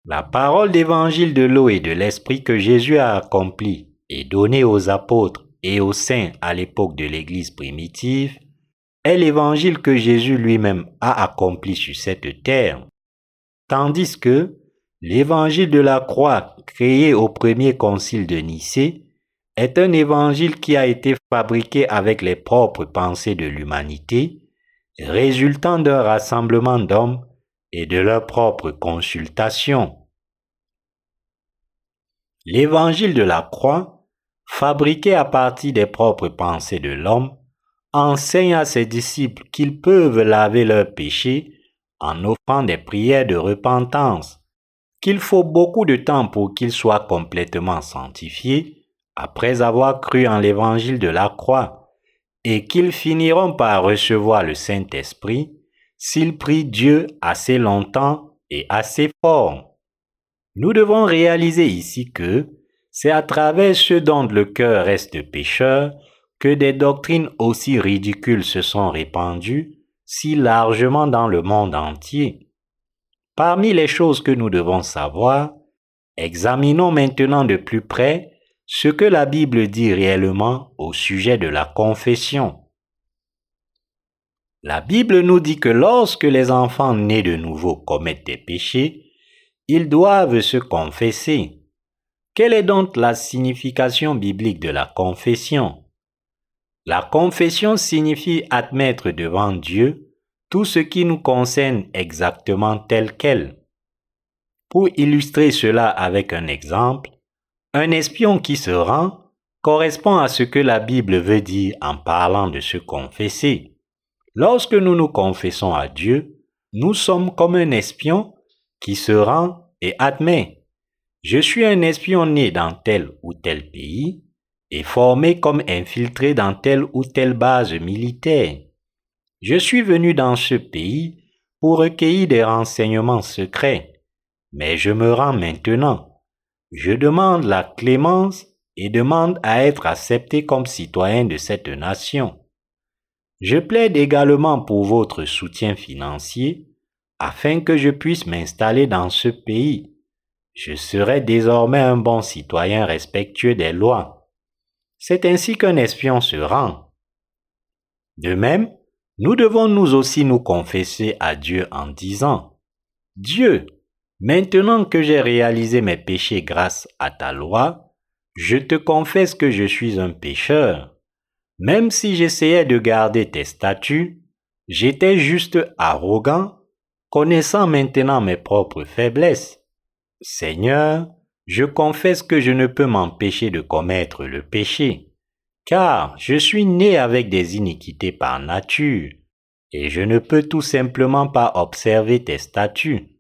La parole d'évangile de l'eau et de l'esprit que Jésus a accompli et donné aux apôtres et aux saints à l'époque de l'Église primitive est l'évangile que Jésus lui-même a accompli sur cette terre, tandis que l'évangile de la croix créé au premier concile de Nicée est un évangile qui a été fabriqué avec les propres pensées de l'humanité, résultant d'un rassemblement d'hommes et de leur propre consultation. L'évangile de la croix, fabriqué à partir des propres pensées de l'homme, enseigne à ses disciples qu'ils peuvent laver leurs péchés en offrant des prières de repentance, qu'il faut beaucoup de temps pour qu'ils soient complètement sanctifiés après avoir cru en l'évangile de la croix, et qu'ils finiront par recevoir le Saint-Esprit s'ils prient Dieu assez longtemps et assez fort. Nous devons réaliser ici que c'est à travers ce dont le cœur reste pécheur que des doctrines aussi ridicules se sont répandues si largement dans le monde entier. Parmi les choses que nous devons savoir, examinons maintenant de plus près ce que la Bible dit réellement au sujet de la confession. La Bible nous dit que lorsque les enfants nés de nouveau commettent des péchés, ils doivent se confesser. Quelle est donc la signification biblique de la confession? La confession signifie admettre devant Dieu tout ce qui nous concerne exactement tel quel. Pour illustrer cela avec un exemple, un espion qui se rend correspond à ce que la Bible veut dire en parlant de se confesser. Lorsque nous nous confessons à Dieu, nous sommes comme un espion qui se rend et admet. Je suis un espion né dans tel ou tel pays, et formé comme infiltré dans telle ou telle base militaire. Je suis venu dans ce pays pour recueillir des renseignements secrets, mais je me rends maintenant. Je demande la clémence et demande à être accepté comme citoyen de cette nation. Je plaide également pour votre soutien financier afin que je puisse m'installer dans ce pays. Je serai désormais un bon citoyen respectueux des lois c'est ainsi qu'un espion se rend. De même, nous devons nous aussi nous confesser à Dieu en disant, Dieu, maintenant que j'ai réalisé mes péchés grâce à ta loi, je te confesse que je suis un pécheur. Même si j'essayais de garder tes statuts, j'étais juste arrogant, connaissant maintenant mes propres faiblesses. Seigneur, je confesse que je ne peux m'empêcher de commettre le péché, car je suis né avec des iniquités par nature, et je ne peux tout simplement pas observer tes statuts.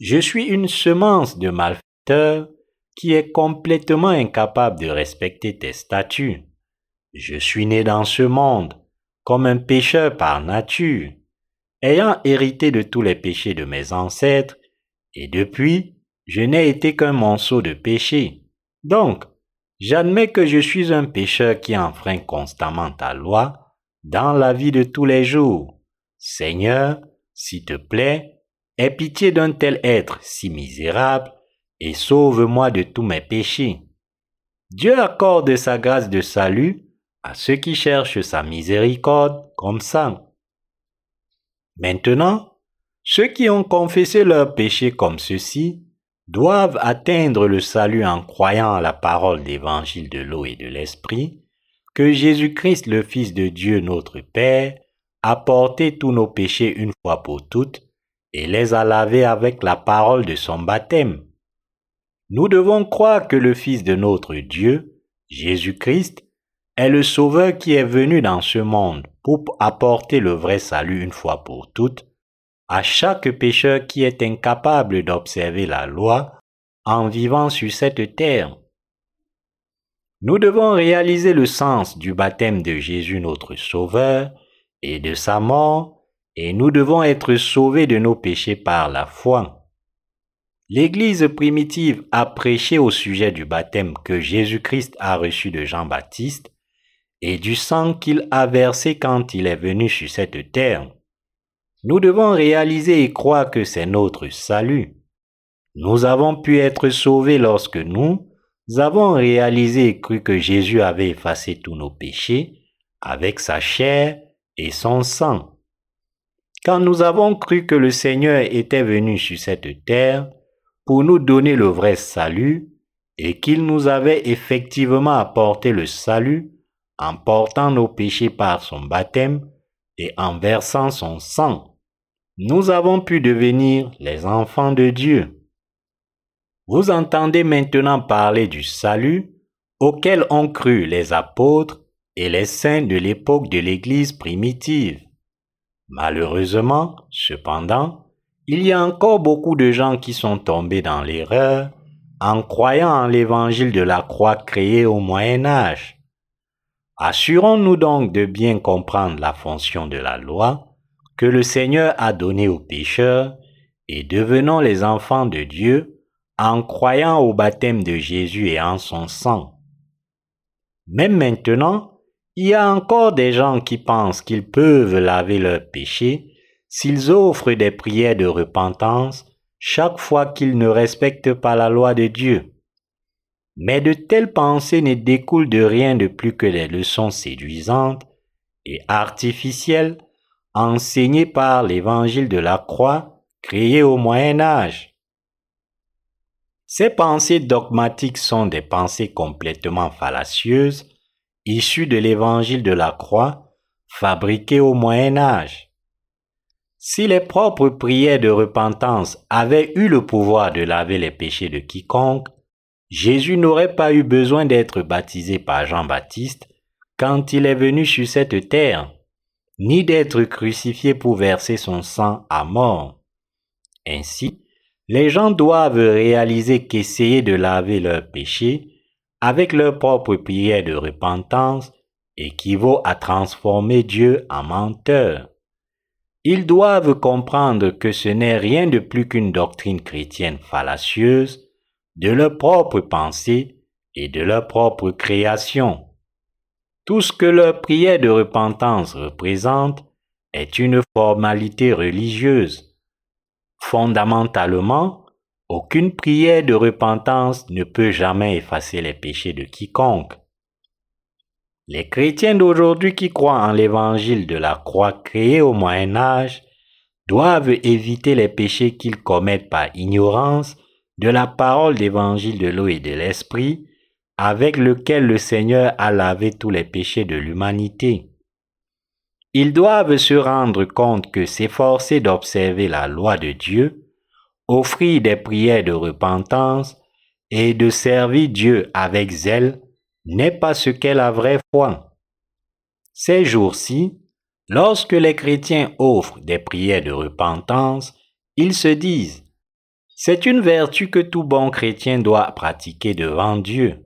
Je suis une semence de malfaiteurs qui est complètement incapable de respecter tes statuts. Je suis né dans ce monde comme un pécheur par nature, ayant hérité de tous les péchés de mes ancêtres, et depuis, je n'ai été qu'un monceau de péché. Donc, j'admets que je suis un pécheur qui enfreint constamment ta loi dans la vie de tous les jours. Seigneur, s'il te plaît, aie pitié d'un tel être si misérable et sauve-moi de tous mes péchés. Dieu accorde sa grâce de salut à ceux qui cherchent sa miséricorde comme ça. Maintenant, ceux qui ont confessé leurs péchés comme ceci doivent atteindre le salut en croyant à la parole d'évangile de l'eau et de l'esprit, que Jésus-Christ, le Fils de Dieu notre Père, a porté tous nos péchés une fois pour toutes et les a lavés avec la parole de son baptême. Nous devons croire que le Fils de notre Dieu, Jésus-Christ, est le Sauveur qui est venu dans ce monde pour apporter le vrai salut une fois pour toutes à chaque pécheur qui est incapable d'observer la loi en vivant sur cette terre. Nous devons réaliser le sens du baptême de Jésus notre Sauveur et de sa mort, et nous devons être sauvés de nos péchés par la foi. L'Église primitive a prêché au sujet du baptême que Jésus-Christ a reçu de Jean-Baptiste et du sang qu'il a versé quand il est venu sur cette terre. Nous devons réaliser et croire que c'est notre salut. Nous avons pu être sauvés lorsque nous avons réalisé et cru que Jésus avait effacé tous nos péchés avec sa chair et son sang. Quand nous avons cru que le Seigneur était venu sur cette terre pour nous donner le vrai salut et qu'il nous avait effectivement apporté le salut en portant nos péchés par son baptême et en versant son sang nous avons pu devenir les enfants de Dieu. Vous entendez maintenant parler du salut auquel ont cru les apôtres et les saints de l'époque de l'Église primitive. Malheureusement, cependant, il y a encore beaucoup de gens qui sont tombés dans l'erreur en croyant en l'évangile de la croix créé au Moyen Âge. Assurons-nous donc de bien comprendre la fonction de la loi que le Seigneur a donné aux pécheurs et devenons les enfants de Dieu en croyant au baptême de Jésus et en son sang. Même maintenant, il y a encore des gens qui pensent qu'ils peuvent laver leurs péchés s'ils offrent des prières de repentance chaque fois qu'ils ne respectent pas la loi de Dieu. Mais de telles pensées ne découlent de rien de plus que des leçons séduisantes et artificielles enseigné par l'évangile de la croix créé au Moyen Âge. Ces pensées dogmatiques sont des pensées complètement fallacieuses, issues de l'évangile de la croix, fabriquées au Moyen Âge. Si les propres prières de repentance avaient eu le pouvoir de laver les péchés de quiconque, Jésus n'aurait pas eu besoin d'être baptisé par Jean-Baptiste quand il est venu sur cette terre ni d'être crucifié pour verser son sang à mort. Ainsi, les gens doivent réaliser qu'essayer de laver leurs péchés avec leur propre prière de repentance équivaut à transformer Dieu en menteur. Ils doivent comprendre que ce n'est rien de plus qu'une doctrine chrétienne fallacieuse de leur propre pensée et de leur propre création. Tout ce que leur prière de repentance représente est une formalité religieuse. Fondamentalement, aucune prière de repentance ne peut jamais effacer les péchés de quiconque. Les chrétiens d'aujourd'hui qui croient en l'évangile de la croix créée au Moyen Âge doivent éviter les péchés qu'ils commettent par ignorance de la parole d'évangile de l'eau et de l'esprit, avec lequel le Seigneur a lavé tous les péchés de l'humanité. Ils doivent se rendre compte que s'efforcer d'observer la loi de Dieu, offrir des prières de repentance et de servir Dieu avec zèle n'est pas ce qu'est la vraie foi. Ces jours-ci, lorsque les chrétiens offrent des prières de repentance, ils se disent c'est une vertu que tout bon chrétien doit pratiquer devant Dieu.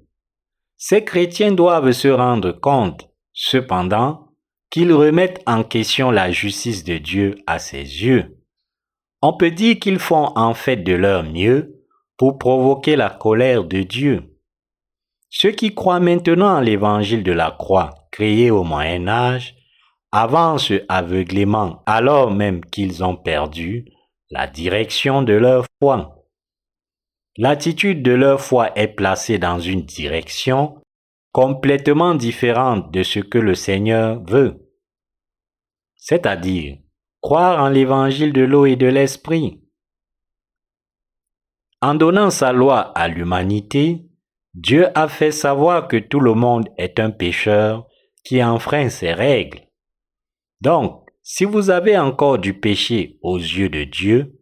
Ces chrétiens doivent se rendre compte, cependant, qu'ils remettent en question la justice de Dieu à ses yeux. On peut dire qu'ils font en fait de leur mieux pour provoquer la colère de Dieu. Ceux qui croient maintenant en l'évangile de la croix créé au Moyen Âge avancent aveuglément alors même qu'ils ont perdu la direction de leur foi. L'attitude de leur foi est placée dans une direction complètement différente de ce que le Seigneur veut, c'est-à-dire croire en l'évangile de l'eau et de l'esprit. En donnant sa loi à l'humanité, Dieu a fait savoir que tout le monde est un pécheur qui enfreint ses règles. Donc, si vous avez encore du péché aux yeux de Dieu,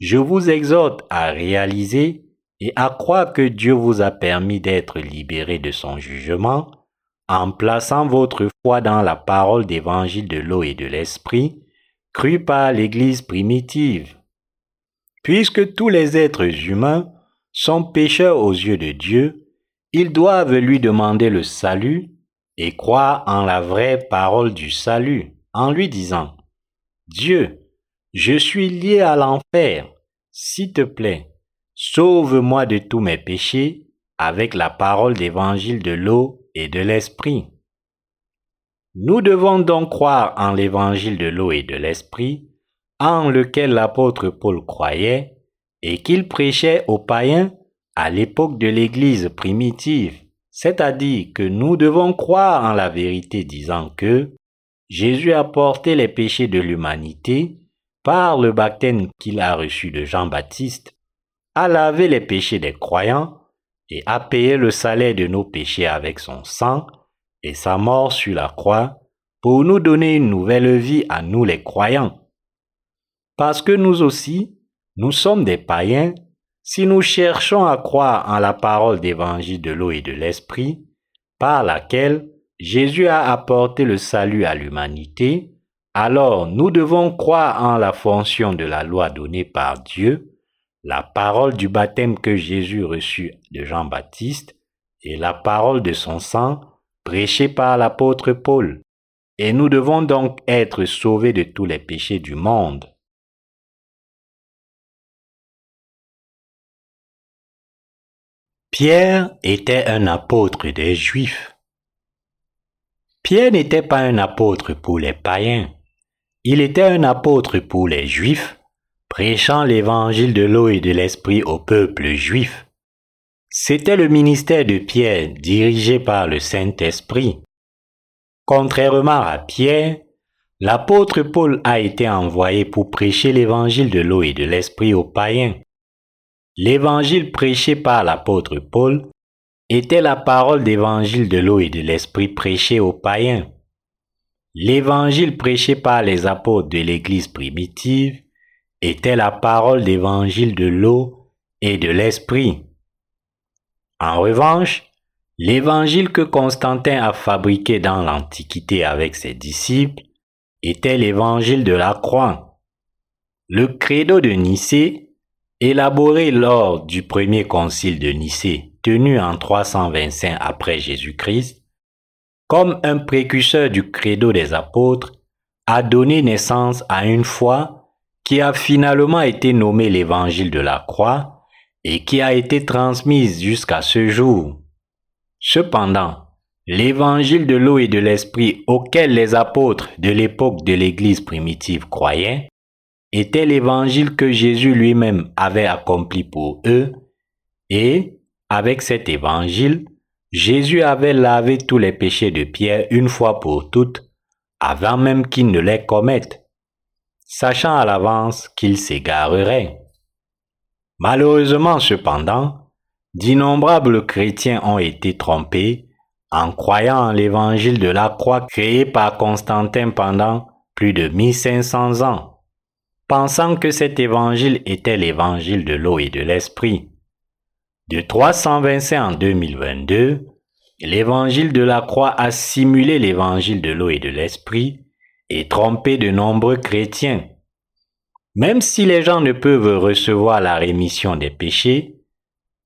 je vous exhorte à réaliser et à croire que Dieu vous a permis d'être libéré de son jugement en plaçant votre foi dans la parole d'évangile de l'eau et de l'esprit, crue par l'Église primitive. Puisque tous les êtres humains sont pécheurs aux yeux de Dieu, ils doivent lui demander le salut et croire en la vraie parole du salut, en lui disant, Dieu, je suis lié à l'enfer, s'il te plaît, Sauve-moi de tous mes péchés avec la parole d'évangile de l'eau et de l'esprit. Nous devons donc croire en l'évangile de l'eau et de l'esprit, en lequel l'apôtre Paul croyait et qu'il prêchait aux païens à l'époque de l'Église primitive, c'est-à-dire que nous devons croire en la vérité disant que Jésus a porté les péchés de l'humanité par le baptême qu'il a reçu de Jean-Baptiste a lavé les péchés des croyants et a payé le salaire de nos péchés avec son sang et sa mort sur la croix pour nous donner une nouvelle vie à nous les croyants. Parce que nous aussi, nous sommes des païens, si nous cherchons à croire en la parole d'évangile de l'eau et de l'esprit, par laquelle Jésus a apporté le salut à l'humanité, alors nous devons croire en la fonction de la loi donnée par Dieu la parole du baptême que Jésus reçut de Jean-Baptiste et la parole de son sang prêchée par l'apôtre Paul. Et nous devons donc être sauvés de tous les péchés du monde. Pierre était un apôtre des Juifs. Pierre n'était pas un apôtre pour les païens, il était un apôtre pour les Juifs prêchant l'évangile de l'eau et de l'esprit au peuple juif. C'était le ministère de Pierre dirigé par le Saint-Esprit. Contrairement à Pierre, l'apôtre Paul a été envoyé pour prêcher l'évangile de l'eau et de l'esprit aux païens. L'évangile prêché par l'apôtre Paul était la parole d'évangile de l'eau et de l'esprit prêché aux païens. L'évangile prêché par les apôtres de l'Église primitive était la parole d'évangile de l'eau et de l'esprit. En revanche, l'évangile que Constantin a fabriqué dans l'Antiquité avec ses disciples était l'évangile de la croix. Le credo de Nicée, élaboré lors du premier concile de Nicée, tenu en 325 après Jésus-Christ, comme un précurseur du credo des apôtres, a donné naissance à une foi qui a finalement été nommé l'évangile de la croix et qui a été transmise jusqu'à ce jour. Cependant, l'évangile de l'eau et de l'esprit auquel les apôtres de l'époque de l'Église primitive croyaient était l'évangile que Jésus lui-même avait accompli pour eux et, avec cet évangile, Jésus avait lavé tous les péchés de Pierre une fois pour toutes, avant même qu'il ne les commette. sachant à l'avance qu'ils s'égareraient. Malheureusement cependant, d'innombrables chrétiens ont été trompés en croyant en l'évangile de la croix créé par Constantin pendant plus de 1500 ans, pensant que cet évangile était l'évangile de l'eau et de l'esprit. De 325 en 2022, l'évangile de la croix a simulé l'évangile de l'eau et de l'esprit et trompé de nombreux chrétiens. Même si les gens ne peuvent recevoir la rémission des péchés,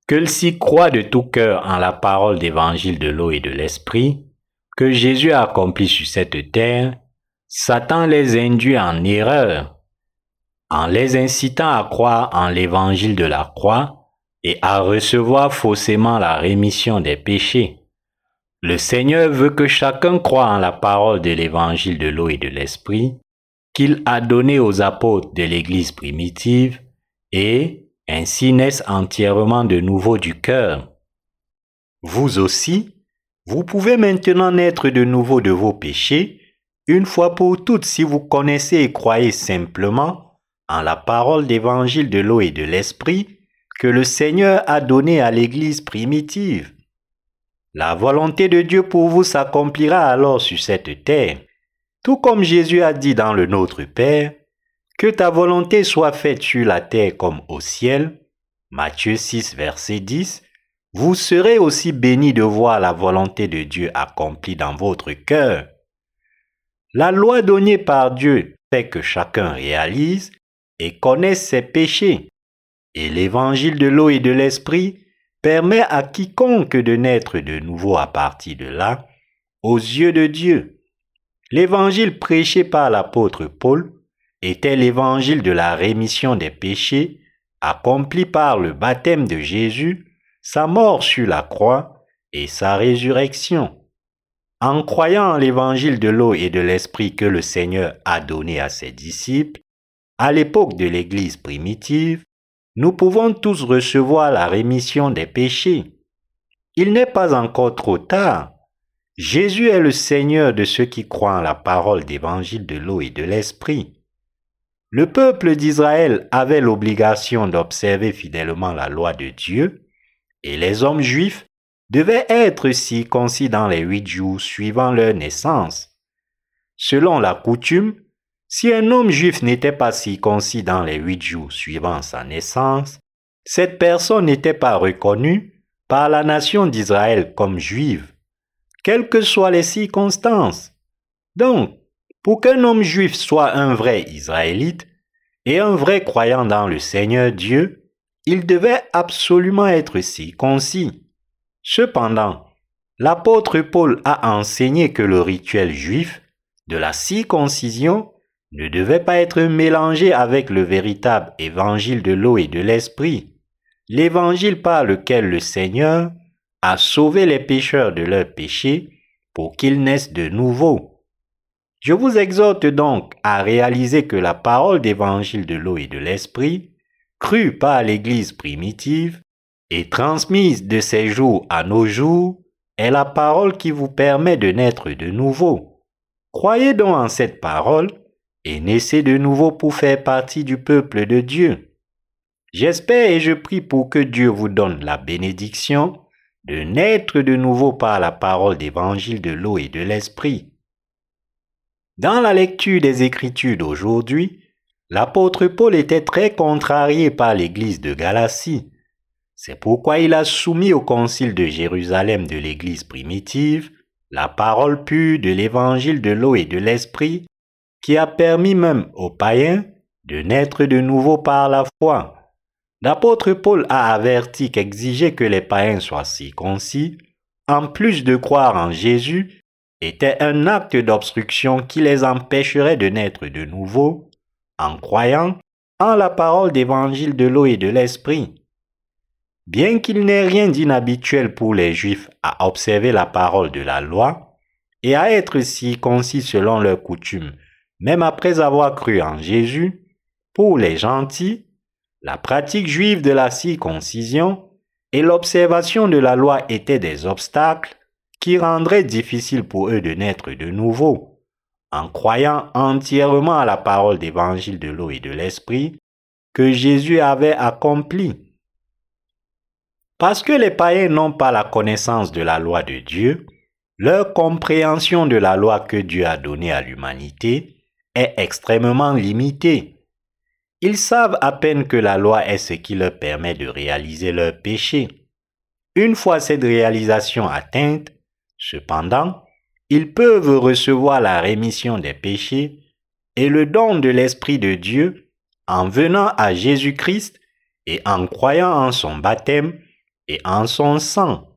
qu'ils s'y croient de tout cœur en la parole d'évangile de l'eau et de l'esprit, que Jésus a accompli sur cette terre, Satan les induit en erreur, en les incitant à croire en l'évangile de la croix et à recevoir faussement la rémission des péchés. Le Seigneur veut que chacun croie en la parole de l'évangile de l'eau et de l'esprit qu'il a donné aux apôtres de l'Église primitive et ainsi naissent entièrement de nouveau du cœur. Vous aussi, vous pouvez maintenant naître de nouveau de vos péchés, une fois pour toutes si vous connaissez et croyez simplement en la parole d'évangile de l'eau et de l'esprit que le Seigneur a donné à l'Église primitive. La volonté de Dieu pour vous s'accomplira alors sur cette terre. Tout comme Jésus a dit dans le Notre Père, que ta volonté soit faite sur la terre comme au ciel. Matthieu 6, verset 10. Vous serez aussi bénis de voir la volonté de Dieu accomplie dans votre cœur. La loi donnée par Dieu fait que chacun réalise et connaisse ses péchés. Et l'évangile de l'eau et de l'esprit permet à quiconque de naître de nouveau à partir de là, aux yeux de Dieu. L'évangile prêché par l'apôtre Paul était l'évangile de la rémission des péchés accompli par le baptême de Jésus, sa mort sur la croix et sa résurrection. En croyant l'évangile de l'eau et de l'esprit que le Seigneur a donné à ses disciples, à l'époque de l'Église primitive, nous pouvons tous recevoir la rémission des péchés. Il n'est pas encore trop tard Jésus est le Seigneur de ceux qui croient en la parole d'évangile de l'eau et de l'esprit. Le peuple d'Israël avait l'obligation d'observer fidèlement la loi de Dieu, et les hommes juifs devaient être circoncis dans les huit jours suivant leur naissance. Selon la coutume, si un homme juif n'était pas circoncis dans les huit jours suivant sa naissance, cette personne n'était pas reconnue par la nation d'Israël comme juive quelles que soient les circonstances. Donc, pour qu'un homme juif soit un vrai Israélite et un vrai croyant dans le Seigneur Dieu, il devait absolument être circoncis. Cependant, l'apôtre Paul a enseigné que le rituel juif de la circoncision ne devait pas être mélangé avec le véritable évangile de l'eau et de l'esprit, l'évangile par lequel le Seigneur à sauver les pécheurs de leurs péchés pour qu'ils naissent de nouveau. Je vous exhorte donc à réaliser que la parole d'évangile de l'eau et de l'esprit, crue par l'Église primitive et transmise de ces jours à nos jours, est la parole qui vous permet de naître de nouveau. Croyez donc en cette parole et naissez de nouveau pour faire partie du peuple de Dieu. J'espère et je prie pour que Dieu vous donne la bénédiction de naître de nouveau par la parole d'évangile de l'eau et de l'esprit. Dans la lecture des Écritures d'aujourd'hui, l'apôtre Paul était très contrarié par l'Église de Galatie. C'est pourquoi il a soumis au concile de Jérusalem de l'Église primitive la parole pure de l'évangile de l'eau et de l'esprit qui a permis même aux païens de naître de nouveau par la foi. L'apôtre Paul a averti qu'exiger que les païens soient circoncis, en plus de croire en Jésus, était un acte d'obstruction qui les empêcherait de naître de nouveau en croyant en la parole d'évangile de l'eau et de l'esprit. Bien qu'il n'ait rien d'inhabituel pour les Juifs à observer la parole de la loi et à être circoncis selon leurs coutumes, même après avoir cru en Jésus, pour les gentils, la pratique juive de la circoncision et l'observation de la loi étaient des obstacles qui rendraient difficile pour eux de naître de nouveau. en croyant entièrement à la parole d'évangile de l'eau et de l'esprit que Jésus avait accompli. Parce que les païens n'ont pas la connaissance de la loi de Dieu, leur compréhension de la loi que Dieu a donnée à l'humanité est extrêmement limitée. Ils savent à peine que la loi est ce qui leur permet de réaliser leur péché. Une fois cette réalisation atteinte, cependant, ils peuvent recevoir la rémission des péchés et le don de l'Esprit de Dieu en venant à Jésus-Christ et en croyant en son baptême et en son sang.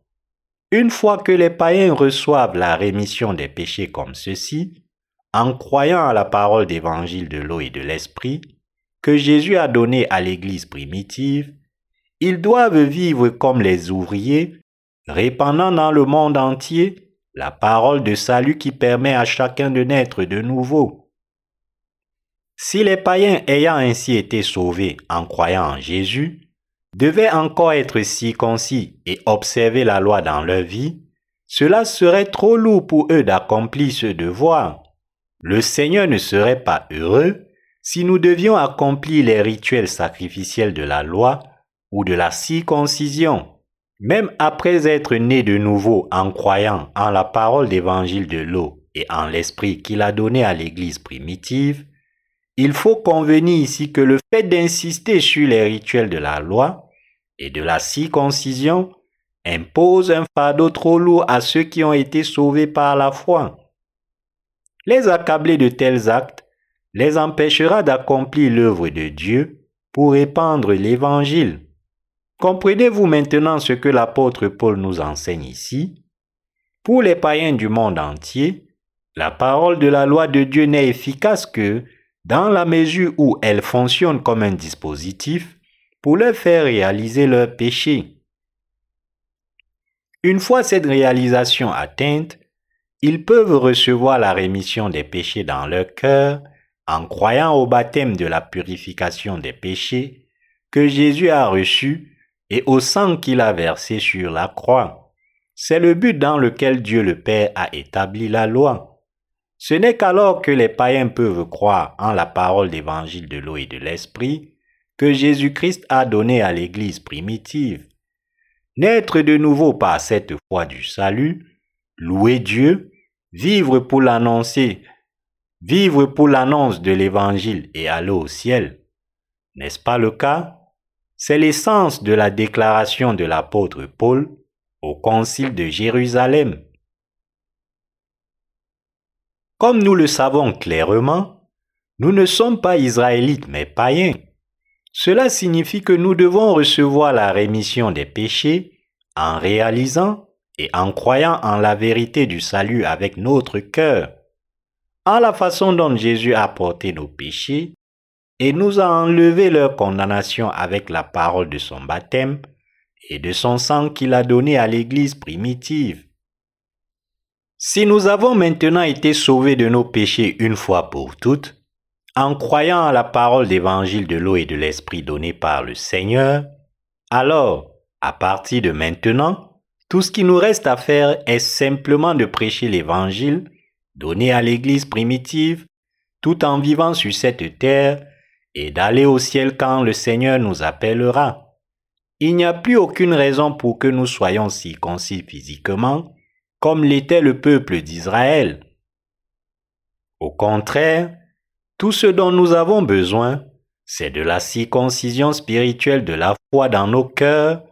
Une fois que les païens reçoivent la rémission des péchés comme ceci, en croyant à la parole d'évangile de l'eau et de l'esprit que Jésus a donnée à l'Église primitive, ils doivent vivre comme les ouvriers, répandant dans le monde entier la parole de salut qui permet à chacun de naître de nouveau. Si les païens ayant ainsi été sauvés en croyant en Jésus, devaient encore être circoncis et observer la loi dans leur vie, cela serait trop lourd pour eux d'accomplir ce devoir. Le Seigneur ne serait pas heureux si nous devions accomplir les rituels sacrificiels de la loi ou de la circoncision. Même après être nés de nouveau en croyant en la parole d'évangile de l'eau et en l'esprit qu'il a donné à l'Église primitive, il faut convenir ici que le fait d'insister sur les rituels de la loi et de la circoncision impose un fardeau trop lourd à ceux qui ont été sauvés par la foi. Les accabler de tels actes les empêchera d'accomplir l'œuvre de Dieu pour répandre l'Évangile. Comprenez-vous maintenant ce que l'apôtre Paul nous enseigne ici? Pour les païens du monde entier, la parole de la loi de Dieu n'est efficace que dans la mesure où elle fonctionne comme un dispositif pour leur faire réaliser leur péché. Une fois cette réalisation atteinte, ils peuvent recevoir la rémission des péchés dans leur cœur en croyant au baptême de la purification des péchés que Jésus a reçu et au sang qu'il a versé sur la croix. C'est le but dans lequel Dieu le Père a établi la loi. Ce n'est qu'alors que les païens peuvent croire en la parole d'évangile de l'eau et de l'esprit que Jésus-Christ a donné à l'Église primitive. Naître de nouveau par cette foi du salut, louer Dieu, vivre pour l'annoncer, vivre pour l'annonce de l'Évangile et aller au ciel. N'est-ce pas le cas? C'est l'essence de la déclaration de l'apôtre Paul au concile de Jérusalem. Comme nous le savons clairement, nous ne sommes pas israélites mais païens. Cela signifie que nous devons recevoir la rémission des péchés en réalisant et en croyant en la vérité du salut avec notre cœur, en la façon dont Jésus a porté nos péchés et nous a enlevé leur condamnation avec la parole de son baptême et de son sang qu'il a donné à l'Église primitive. Si nous avons maintenant été sauvés de nos péchés une fois pour toutes, en croyant à la parole d'évangile de l'eau et de l'esprit donnée par le Seigneur, alors, à partir de maintenant, tout ce qui nous reste à faire est simplement de prêcher l'évangile donné à l'Église primitive, tout en vivant sur cette terre, et d'aller au ciel quand le Seigneur nous appellera. Il n'y a plus aucune raison pour que nous soyons circoncis physiquement, comme l'était le peuple d'Israël. Au contraire, tout ce dont nous avons besoin, c'est de la circoncision spirituelle de la foi dans nos cœurs,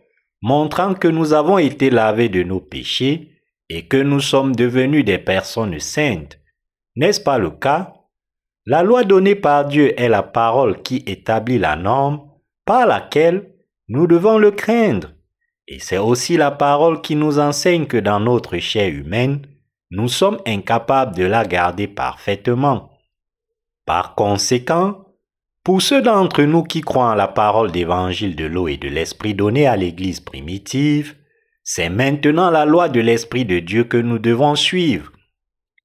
montrant que nous avons été lavés de nos péchés et que nous sommes devenus des personnes saintes. N'est-ce pas le cas? La loi donnée par Dieu est la parole qui établit la norme par laquelle nous devons le craindre. Et c'est aussi la parole qui nous enseigne que dans notre chair humaine, nous sommes incapables de la garder parfaitement. Par conséquent, pour ceux d'entre nous qui croient en la parole d'évangile de l'eau et de l'esprit donné à l'Église primitive, c'est maintenant la loi de l'Esprit de Dieu que nous devons suivre.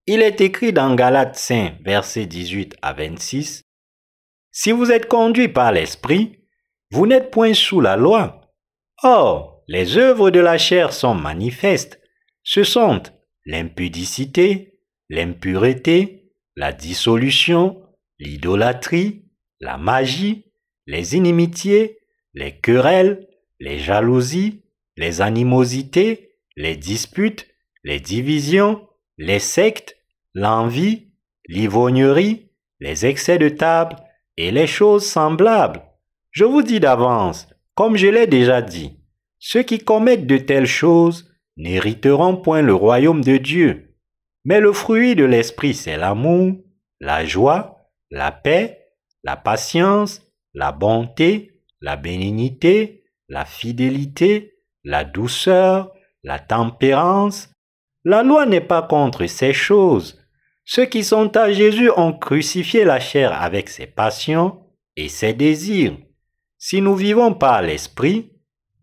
Il est écrit dans Galates 5, versets 18 à 26, Si vous êtes conduit par l'Esprit, vous n'êtes point sous la loi. Or, les œuvres de la chair sont manifestes. Ce sont l'impudicité, l'impureté, la dissolution, l'idolâtrie, la magie, les inimitiés, les querelles, les jalousies, les animosités, les disputes, les divisions, les sectes, l'envie, l'ivognerie, les excès de table et les choses semblables. Je vous dis d'avance, comme je l'ai déjà dit, ceux qui commettent de telles choses n'hériteront point le royaume de Dieu. Mais le fruit de l'esprit, c'est l'amour, la joie, la paix, la patience, la bonté, la bénignité, la fidélité, la douceur, la tempérance. La loi n'est pas contre ces choses. Ceux qui sont à Jésus ont crucifié la chair avec ses passions et ses désirs. Si nous vivons par l'Esprit,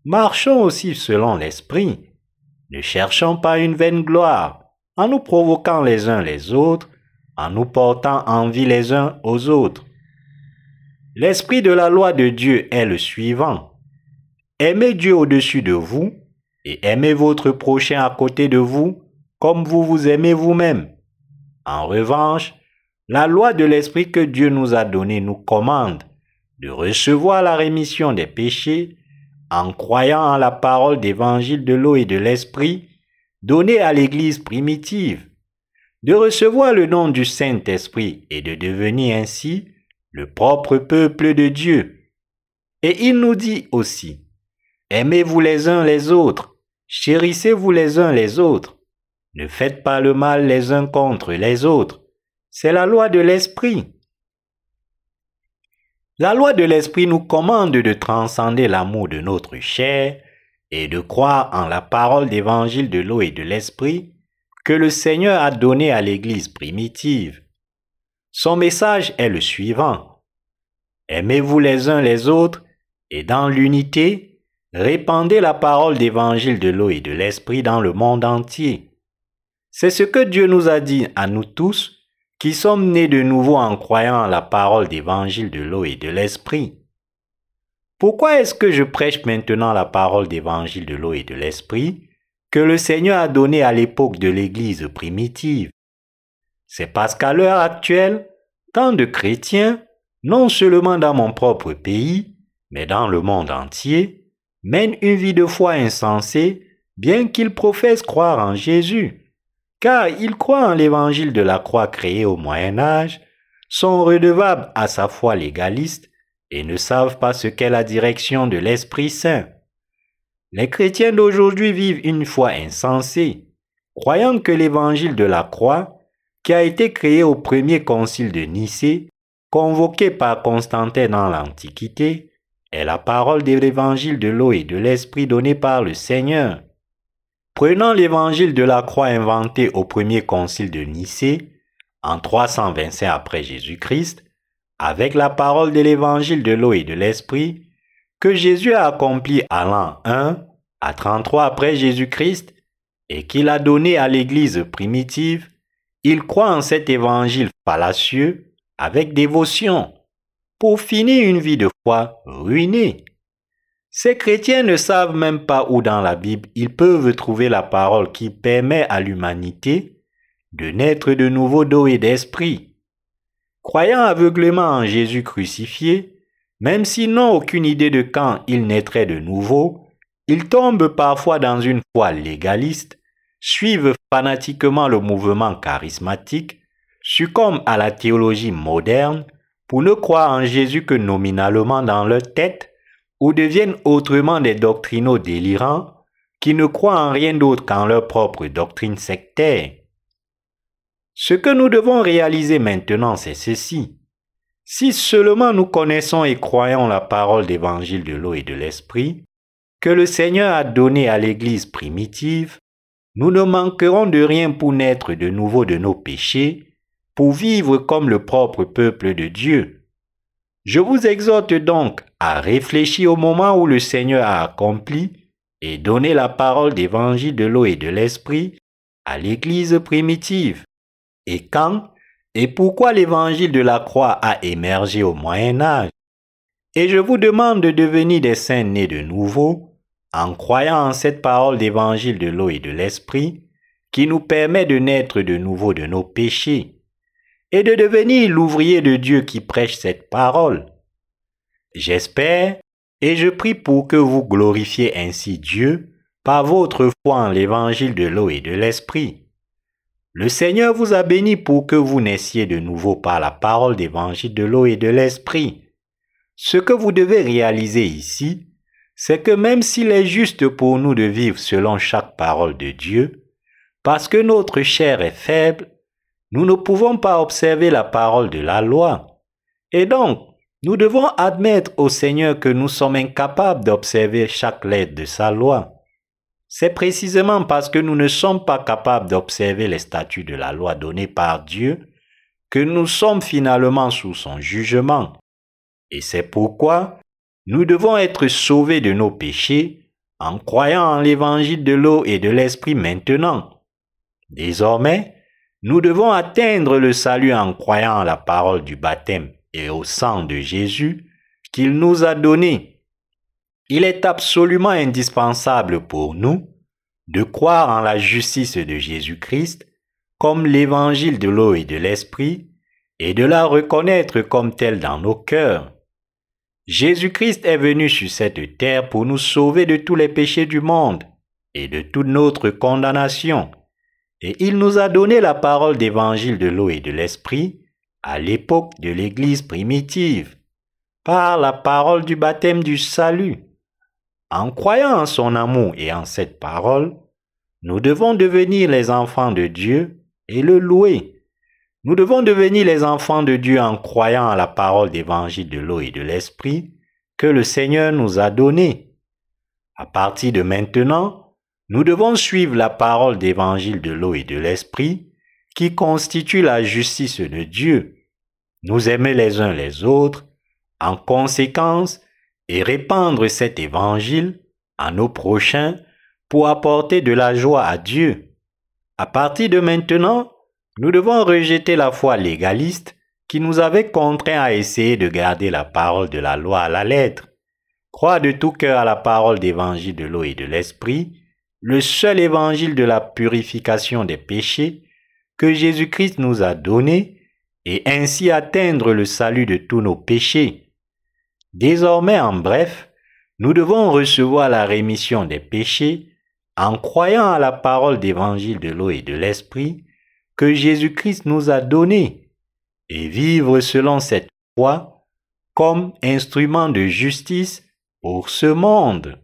marchons aussi selon l'Esprit. Ne cherchons pas une vaine gloire, en nous provoquant les uns les autres, en nous portant envie les uns aux autres. L'esprit de la loi de Dieu est le suivant. Aimez Dieu au-dessus de vous et aimez votre prochain à côté de vous comme vous vous aimez vous-même. En revanche, la loi de l'Esprit que Dieu nous a donnée nous commande de recevoir la rémission des péchés en croyant en la parole d'évangile de l'eau et de l'Esprit donnée à l'Église primitive, de recevoir le nom du Saint-Esprit et de devenir ainsi le propre peuple de Dieu. Et il nous dit aussi, Aimez-vous les uns les autres, chérissez-vous les uns les autres, ne faites pas le mal les uns contre les autres. C'est la loi de l'Esprit. La loi de l'Esprit nous commande de transcender l'amour de notre chair et de croire en la parole d'évangile de l'eau et de l'Esprit que le Seigneur a donné à l'Église primitive. Son message est le suivant. Aimez-vous les uns les autres et dans l'unité, répandez la parole d'évangile de l'eau et de l'Esprit dans le monde entier. C'est ce que Dieu nous a dit à nous tous qui sommes nés de nouveau en croyant à la parole d'évangile de l'eau et de l'esprit. Pourquoi est-ce que je prêche maintenant la parole d'évangile de l'eau et de l'esprit que le Seigneur a donné à l'époque de l'Église primitive? C'est parce qu'à l'heure actuelle, tant de chrétiens, non seulement dans mon propre pays, mais dans le monde entier, mènent une vie de foi insensée, bien qu'ils professent croire en Jésus car ils croient en l'évangile de la croix créée au Moyen Âge, sont redevables à sa foi légaliste et ne savent pas ce qu'est la direction de l'Esprit Saint. Les chrétiens d'aujourd'hui vivent une foi insensée, croyant que l'évangile de la croix, qui a été créé au premier concile de Nicée, convoqué par Constantin dans l'Antiquité, est la parole de l'évangile de l'eau et de l'esprit donné par le Seigneur. Prenant l'évangile de la croix inventé au premier concile de Nicée, en 325 après Jésus-Christ, avec la parole de l'évangile de l'eau et de l'esprit, que Jésus a accompli à l'an 1 à 33 après Jésus-Christ et qu'il a donné à l'Église primitive, il croit en cet évangile fallacieux avec dévotion pour finir une vie de foi ruinée. Ces chrétiens ne savent même pas où dans la Bible ils peuvent trouver la parole qui permet à l'humanité de naître de nouveau d'eau et d'esprit. Croyant aveuglément en Jésus crucifié, même s'ils n'ont aucune idée de quand il naîtrait de nouveau, ils tombent parfois dans une foi légaliste, suivent fanatiquement le mouvement charismatique, succombent à la théologie moderne pour ne croire en Jésus que nominalement dans leur tête ou deviennent autrement des doctrinaux délirants qui ne croient en rien d'autre qu'en leur propre doctrine sectaire. Ce que nous devons réaliser maintenant, c'est ceci. Si seulement nous connaissons et croyons la parole d'évangile de l'eau et de l'esprit, que le Seigneur a donné à l'Église primitive, nous ne manquerons de rien pour naître de nouveau de nos péchés, pour vivre comme le propre peuple de Dieu. Je vous exhorte donc à réfléchir au moment où le Seigneur a accompli et donné la parole d'évangile de l'eau et de l'esprit à l'Église primitive. Et quand et pourquoi l'évangile de la croix a émergé au Moyen Âge? Et je vous demande de devenir des saints nés de nouveau en croyant en cette parole d'évangile de l'eau et de l'esprit qui nous permet de naître de nouveau de nos péchés. et de devenir l'ouvrier de Dieu qui prêche cette parole. J'espère et je prie pour que vous glorifiez ainsi Dieu par votre foi en l'évangile de l'eau et de l'esprit. Le Seigneur vous a béni pour que vous naissiez de nouveau par la parole d'évangile de l'eau et de l'esprit. Ce que vous devez réaliser ici, c'est que même s'il est juste pour nous de vivre selon chaque parole de Dieu, parce que notre chair est faible, nous ne pouvons pas observer la parole de la loi. Et donc, nous devons admettre au Seigneur que nous sommes incapables d'observer chaque lettre de sa loi. C'est précisément parce que nous ne sommes pas capables d'observer les statuts de la loi donnée par Dieu que nous sommes finalement sous son jugement. Et c'est pourquoi nous devons être sauvés de nos péchés en croyant en l'évangile de l'eau et de l'esprit maintenant. Désormais, nous devons atteindre le salut en croyant en la parole du baptême et au sang de Jésus qu'il nous a donné il est absolument indispensable pour nous de croire en la justice de Jésus-Christ comme l'évangile de l'eau et de l'esprit et de la reconnaître comme telle dans nos cœurs. Jésus-Christ est venu sur cette terre pour nous sauver de tous les péchés du monde et de toute notre condamnation, et il nous a donné la parole d'évangile de l'eau et de l'esprit à l'époque de l'Église primitive, par la parole du baptême du salut. En croyant en son amour et en cette parole, nous devons devenir les enfants de Dieu et le louer. Nous devons devenir les enfants de Dieu en croyant à la parole d'évangile de l'eau et de l'esprit que le Seigneur nous a donnée. À partir de maintenant, nous devons suivre la parole d'évangile de l'eau et de l'esprit qui constitue la justice de Dieu. Nous aimer les uns les autres, en conséquence, et répandre cet évangile à nos prochains pour apporter de la joie à Dieu. À partir de maintenant, nous devons rejeter la foi légaliste qui nous avait contraints à essayer de garder la parole de la loi à la lettre. Croire de tout cœur à la parole d'évangile de l'eau et de l'esprit, le seul évangile de la purification des péchés que Jésus-Christ nous a donné, et ainsi atteindre le salut de tous nos péchés. Désormais, en bref, nous devons recevoir la rémission des péchés en croyant à la parole d'évangile de l'eau et de l'esprit que Jésus-Christ nous a donnée et vivre selon cette foi comme instrument de justice pour ce monde.